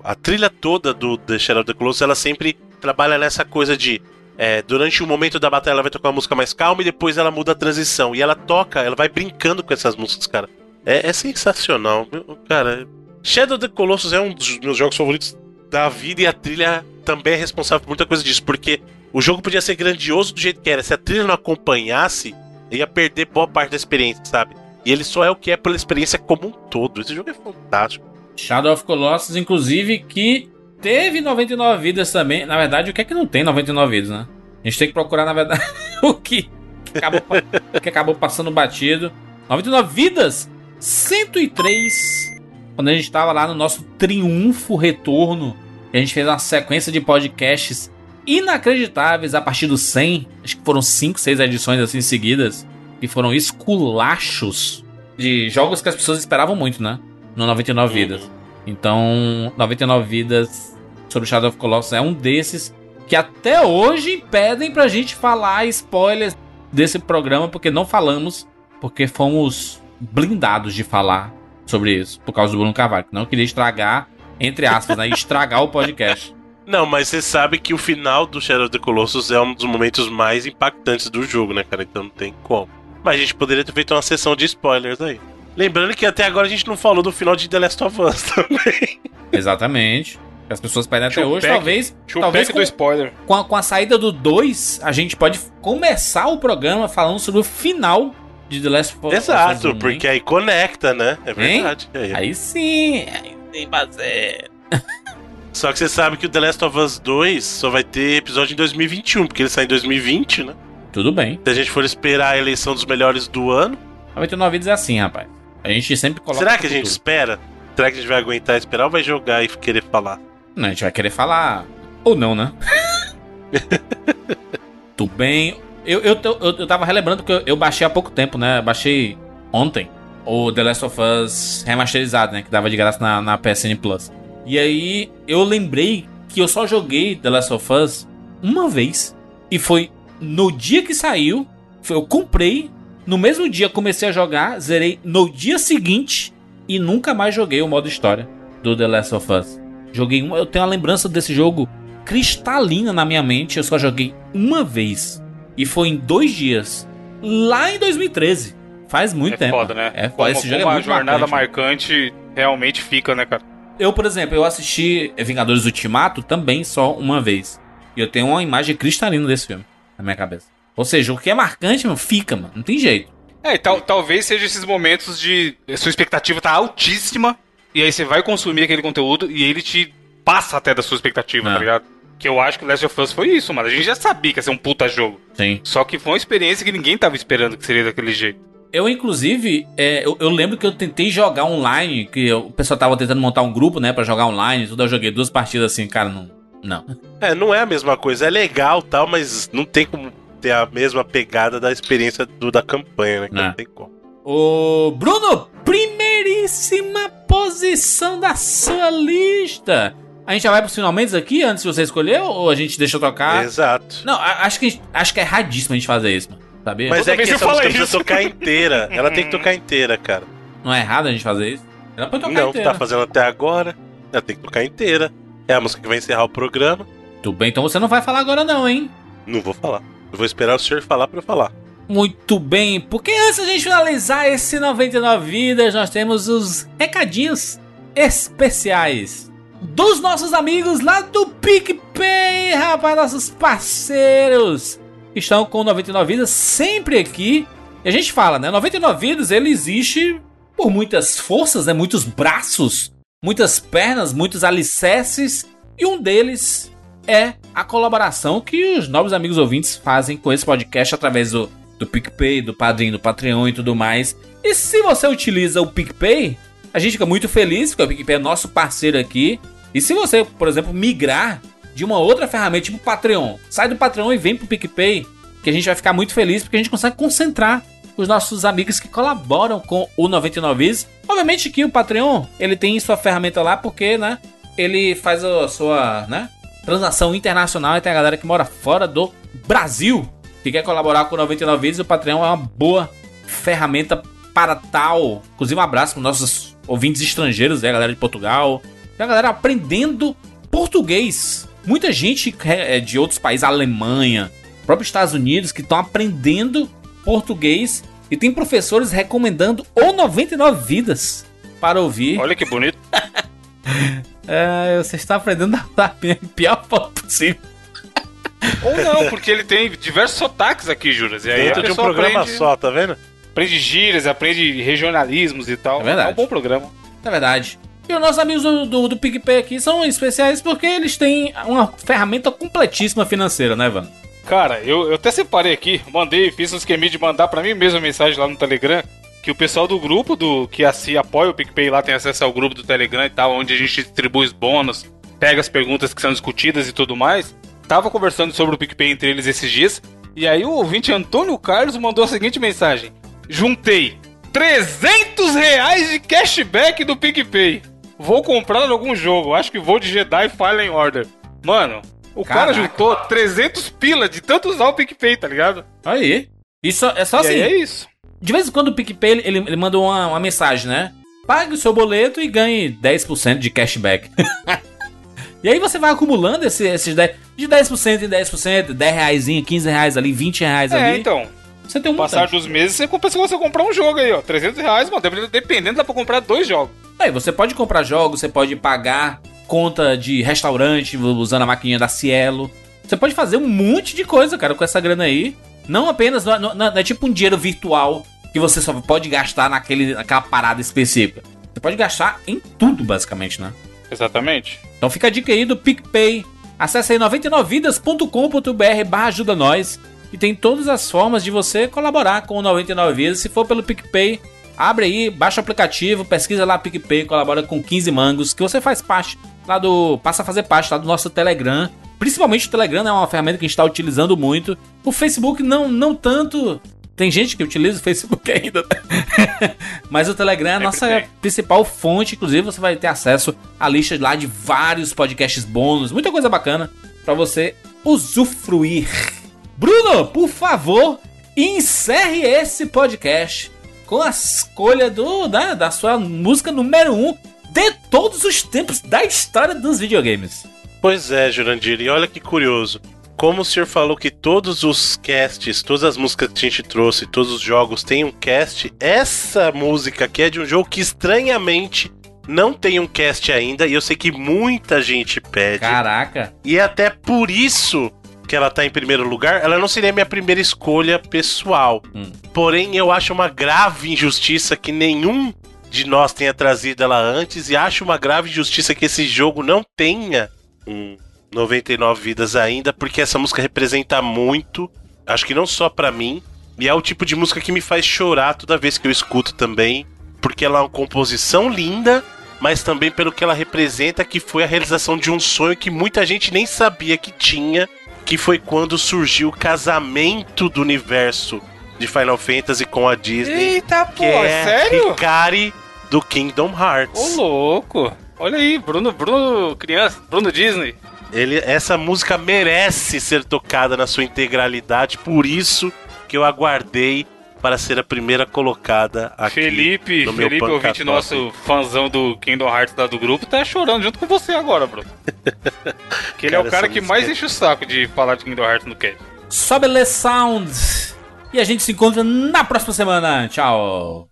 a trilha toda do The Shadow of the Colossus, ela sempre trabalha nessa coisa de. é, durante o momento da batalha ela vai tocar uma música mais calma e depois ela muda a transição. E ela toca, ela vai brincando com essas músicas, cara. É, é sensacional. Cara, Shadow of the Colossus é um dos meus jogos favoritos da vida e a trilha também é responsável por muita coisa disso, porque o jogo podia ser grandioso do jeito que era. Se a trilha não acompanhasse, ia perder boa parte da experiência, sabe? E ele só é o que é pela experiência como um todo. Esse jogo é fantástico. Shadow of Colossus, inclusive, que teve 99 vidas também. Na verdade, o que é que não tem 99 vidas, né? A gente tem que procurar, na verdade, o que, acabou, que acabou passando batido. 99 vidas? 103. Quando a gente tava lá no nosso triunfo retorno, a gente fez uma sequência de podcasts inacreditáveis a partir do 100. Acho que foram 5, 6 edições assim seguidas. Que foram esculachos de jogos que as pessoas esperavam muito, né? No 99 Vidas. Então, 99 Vidas sobre Shadow of Colossus é um desses que até hoje impedem pra gente falar spoilers desse programa, porque não falamos, porque fomos blindados de falar sobre isso, por causa do Bruno Carvalho. que Não queria estragar, entre aspas, né? Estragar o podcast. Não, mas você sabe que o final do Shadow of the Colossus é um dos momentos mais impactantes do jogo, né, cara? Então não tem como. Mas a gente poderia ter feito uma sessão de spoilers aí. Lembrando que até agora a gente não falou do final de The Last of Us também. Exatamente. As pessoas pedem até hoje, Chupac- talvez. Talvez do com, spoiler. com a, com a saída do 2, a gente pode começar o programa falando sobre o final de The Last of Us. Exato, 1, hein? porque aí conecta, né? É verdade. Aí, Aí sim, aí tem fazer. Só que você sabe que o The Last of Us 2 só vai ter episódio em 2021, porque ele sai em 2020, né? Tudo bem. Se a gente for esperar a eleição dos melhores do ano. 99 vidas é assim, rapaz. A gente sempre coloca. será que a gente espera? Será que a gente vai aguentar esperar ou vai jogar e querer falar? Não, a gente vai querer falar. Ou não, né? Tudo bem. Eu, eu, eu, eu tava relembrando que eu, eu baixei há pouco tempo, né? Baixei ontem o The Last of Us remasterizado, né? Que dava de graça na, na PSN Plus. E aí eu lembrei que eu só joguei The Last of Us uma vez. E foi no dia que saiu. Foi, eu comprei. No mesmo dia comecei a jogar. Zerei no dia seguinte. E nunca mais joguei o modo história do The Last of Us. Joguei uma. Eu tenho uma lembrança desse jogo cristalina na minha mente. Eu só joguei uma vez. E foi em dois dias. Lá em 2013. Faz muito é tempo. foda, né? É foda. Como, Esse jogo como é a muito jornada marcante. marcante realmente fica, né, cara? Eu, por exemplo, eu assisti Vingadores Ultimato também só uma vez. E eu tenho uma imagem cristalina desse filme na minha cabeça. Ou seja, o que é marcante, mano, fica, mano. Não tem jeito. É, e tal, talvez seja esses momentos de. Sua expectativa tá altíssima. E aí você vai consumir aquele conteúdo e ele te passa até da sua expectativa, É. tá ligado? Que eu acho que Last of Us foi isso, mano. A gente já sabia que ia ser um puta jogo. Sim. Só que foi uma experiência que ninguém tava esperando que seria daquele jeito. Eu, inclusive, é, eu, eu lembro que eu tentei jogar online, que eu- o pessoal tava tentando montar um grupo, né, pra jogar online, e tudo. Eu joguei duas partidas assim, cara, não. Não. É, não é a mesma coisa. É legal tal, mas não tem como ter a mesma pegada da experiência do, da campanha, né? Que É. Não tem como. Ô, Bruno, primeiríssima posição da sua lista. A gente já vai pros finalmente aqui antes de você escolher ou a gente deixa eu tocar? Exato. Não, a- acho que, acho que é erradíssimo a gente fazer isso, mano. Sabia? Mas é que essa música precisa isso. tocar inteira. Ela tem que tocar inteira, cara. Não é errado a gente fazer isso? Ela pode tocar Não, inteira. tá fazendo até agora. Ela tem que tocar inteira. É a música que vai encerrar o programa. Tudo bem, então você não vai falar agora não, hein? Não vou falar. Eu vou esperar o senhor falar pra eu falar. Muito bem, porque antes da gente finalizar esse 99 vidas, nós temos os recadinhos especiais dos nossos amigos lá do PicPay, rapaz, nossos parceiros estão com 99 vidas sempre aqui. E a gente fala, né? 99 vidas ele existe por muitas forças, né? Muitos braços, muitas pernas, muitos alicerces, e um deles é a colaboração que os novos amigos ouvintes fazem com esse podcast através do, do PicPay, do Padrinho, do Patreon e tudo mais. E se você utiliza o PicPay, a gente fica muito feliz, porque o PicPay é nosso parceiro aqui. E se você, por exemplo, migrar de uma outra ferramenta, tipo o Patreon, sai do Patreon e vem pro PicPay, que a gente vai ficar muito feliz, porque a gente consegue concentrar os nossos amigos que colaboram com o 99 Vidas. Obviamente que o Patreon, ele tem sua ferramenta lá, porque, né, ele faz a sua, né, transação internacional e tem a galera que mora fora do Brasil que quer colaborar com o 99 Vidas, o Patreon é uma boa ferramenta para tal. Inclusive, um abraço para nossos ouvintes estrangeiros, né, a galera de Portugal, a galera aprendendo português. Muita gente é de outros países, Alemanha, próprio Estados Unidos, que estão aprendendo português e tem professores recomendando o 99 Vidas para ouvir. Olha que bonito. É, você está aprendendo da pior forma possível. Ou não, porque ele tem diversos sotaques aqui, Juras. E aí Dentro de um programa aprende, só, tá vendo? Aprende gírias, aprende regionalismos e tal. É verdade. É um bom programa. É verdade. E os nossos amigos do, do, do PicPay aqui são especiais porque eles têm uma ferramenta completíssima financeira, né, Van? Cara, eu, eu até separei aqui, mandei, fiz um esqueminha de mandar pra mim mesmo a mensagem lá no Telegram, que o pessoal do grupo do que assim apoia o PicPay lá tem acesso ao grupo do Telegram e tal, onde a gente distribui os bônus, pega as perguntas que são discutidas e tudo mais. Tava conversando sobre o PicPay entre eles esses dias, e aí o ouvinte Antônio Carlos mandou a seguinte mensagem: Juntei 300 reais de cashback do PicPay. Vou comprar algum jogo, acho que vou de Jedi Fallen Order. Mano, o cara Caraca. juntou 300 pila de tanto usar o PicPay, tá ligado? Aí. Isso é só E assim. é isso. De vez em quando o PicPay ele, ele, manda uma, uma mensagem, né? Pague o seu boleto e ganhe 10% de cashback. e aí você vai acumulando esse- esses 10, de 10% em 10%, 10 reais, 15 reais ali, 20 reais É, ali. então. Você tem um Passar montante. dos meses, você compensa você comprar um jogo aí, ó. 300 reais, mano. Dependendo- Dependendo, dá pra comprar dois jogos. Aí você pode comprar jogos, você pode pagar conta de restaurante usando a maquininha da Cielo. Você pode fazer um monte de coisa, cara, com essa grana aí. Não apenas, não, não- não é tipo um dinheiro virtual que você só pode gastar naquele, naquela parada específica. Você pode gastar em tudo, basicamente, né? Exatamente. Então fica a dica aí do PicPay. Acesse aí 99vidas.com.br barra ajuda nós. E tem todas as formas de você colaborar com o 99 Vidas. Se for pelo PicPay, abre aí, baixa o aplicativo, pesquisa lá PicPay, colabora com 15 mangos, que você faz parte lá do. passa a fazer parte lá do nosso Telegram. Principalmente o Telegram é uma ferramenta que a gente está utilizando muito. O Facebook não, não tanto. Tem gente que utiliza o Facebook ainda, né? Mas o Telegram é a nossa tem. principal fonte. Inclusive, você vai ter acesso à lista lá de vários podcasts bônus, muita coisa bacana para você usufruir. Bruno, por favor, encerre esse podcast com a escolha do, da, da sua música número 1 um de todos os tempos da história dos videogames. Pois é, Jurandir, e olha que curioso. Como o senhor falou que todos os casts, todas as músicas que a gente trouxe, todos os jogos têm um cast, essa música aqui é de um jogo que estranhamente não tem um cast ainda, e eu sei que muita gente pede. Caraca. E é até por isso que ela tá em primeiro lugar, ela não seria minha primeira escolha pessoal. Porém, eu acho uma grave injustiça que nenhum de nós tenha trazido ela antes, e acho uma grave injustiça que esse jogo não tenha um 99 vidas ainda, porque essa música representa muito, acho que não só pra mim, e é o tipo de música que me faz chorar toda vez que eu escuto também, porque ela é uma composição linda, mas também pelo que ela representa, que foi a realização de um sonho que muita gente nem sabia que tinha, que foi quando surgiu o casamento do universo de Final Fantasy com a Disney. Eita, pô, que é sério? Hikari do Kingdom Hearts. Ô, louco. Olha aí, Bruno, Bruno criança, Bruno Disney. Ele, essa música merece ser tocada na sua integralidade, por isso que eu aguardei para ser a primeira colocada aqui Felipe, no meu Felipe, ouvinte Pancatop. nosso fãzão do Kingdom Hearts lá do grupo, tá chorando junto com você agora, Bruno. que ele é Cara, o cara que mais é- enche o saco de falar de Kingdom Hearts no cast. Sobele Sound. E a gente se encontra na próxima semana. Tchau.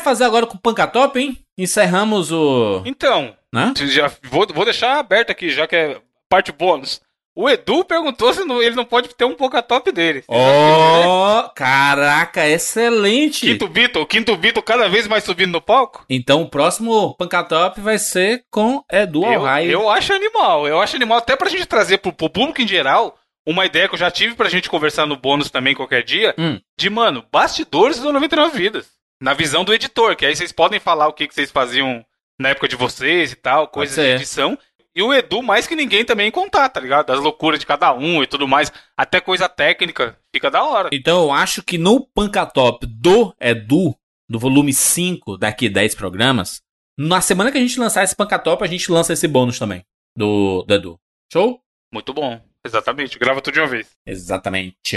Vai fazer agora com o Pancatop, hein? Encerramos o. Então, Né? já vou, vou deixar aberto aqui, já que é parte bônus. O Edu perguntou se não- ele não pode ter um Pocatop dele. Ó, caraca, excelente! Quinto Beatle, quinto Beatle cada vez mais subindo no palco. Então o próximo Pancatop vai ser com Edu Eu, Alraio. eu acho animal, eu acho animal até pra gente trazer pro, pro público em geral uma ideia que eu já tive pra gente conversar no bônus também qualquer dia, Hum. de, mano, bastidores do 99 Vidas. Na visão do editor, que aí vocês podem falar o que, que vocês faziam na época de vocês e tal, coisas de edição. E o Edu, mais que ninguém, também contar, tá ligado? Das loucuras de cada um e tudo mais. Até coisa técnica. Fica da hora. Então eu acho que no Pancatop do Edu, do volume 5, daqui 10 programas, na semana que a gente lançar esse Pancatop, a gente lança esse bônus também. Do, do Edu. Show? Muito bom. Exatamente. Grava tudo de uma vez. Exatamente.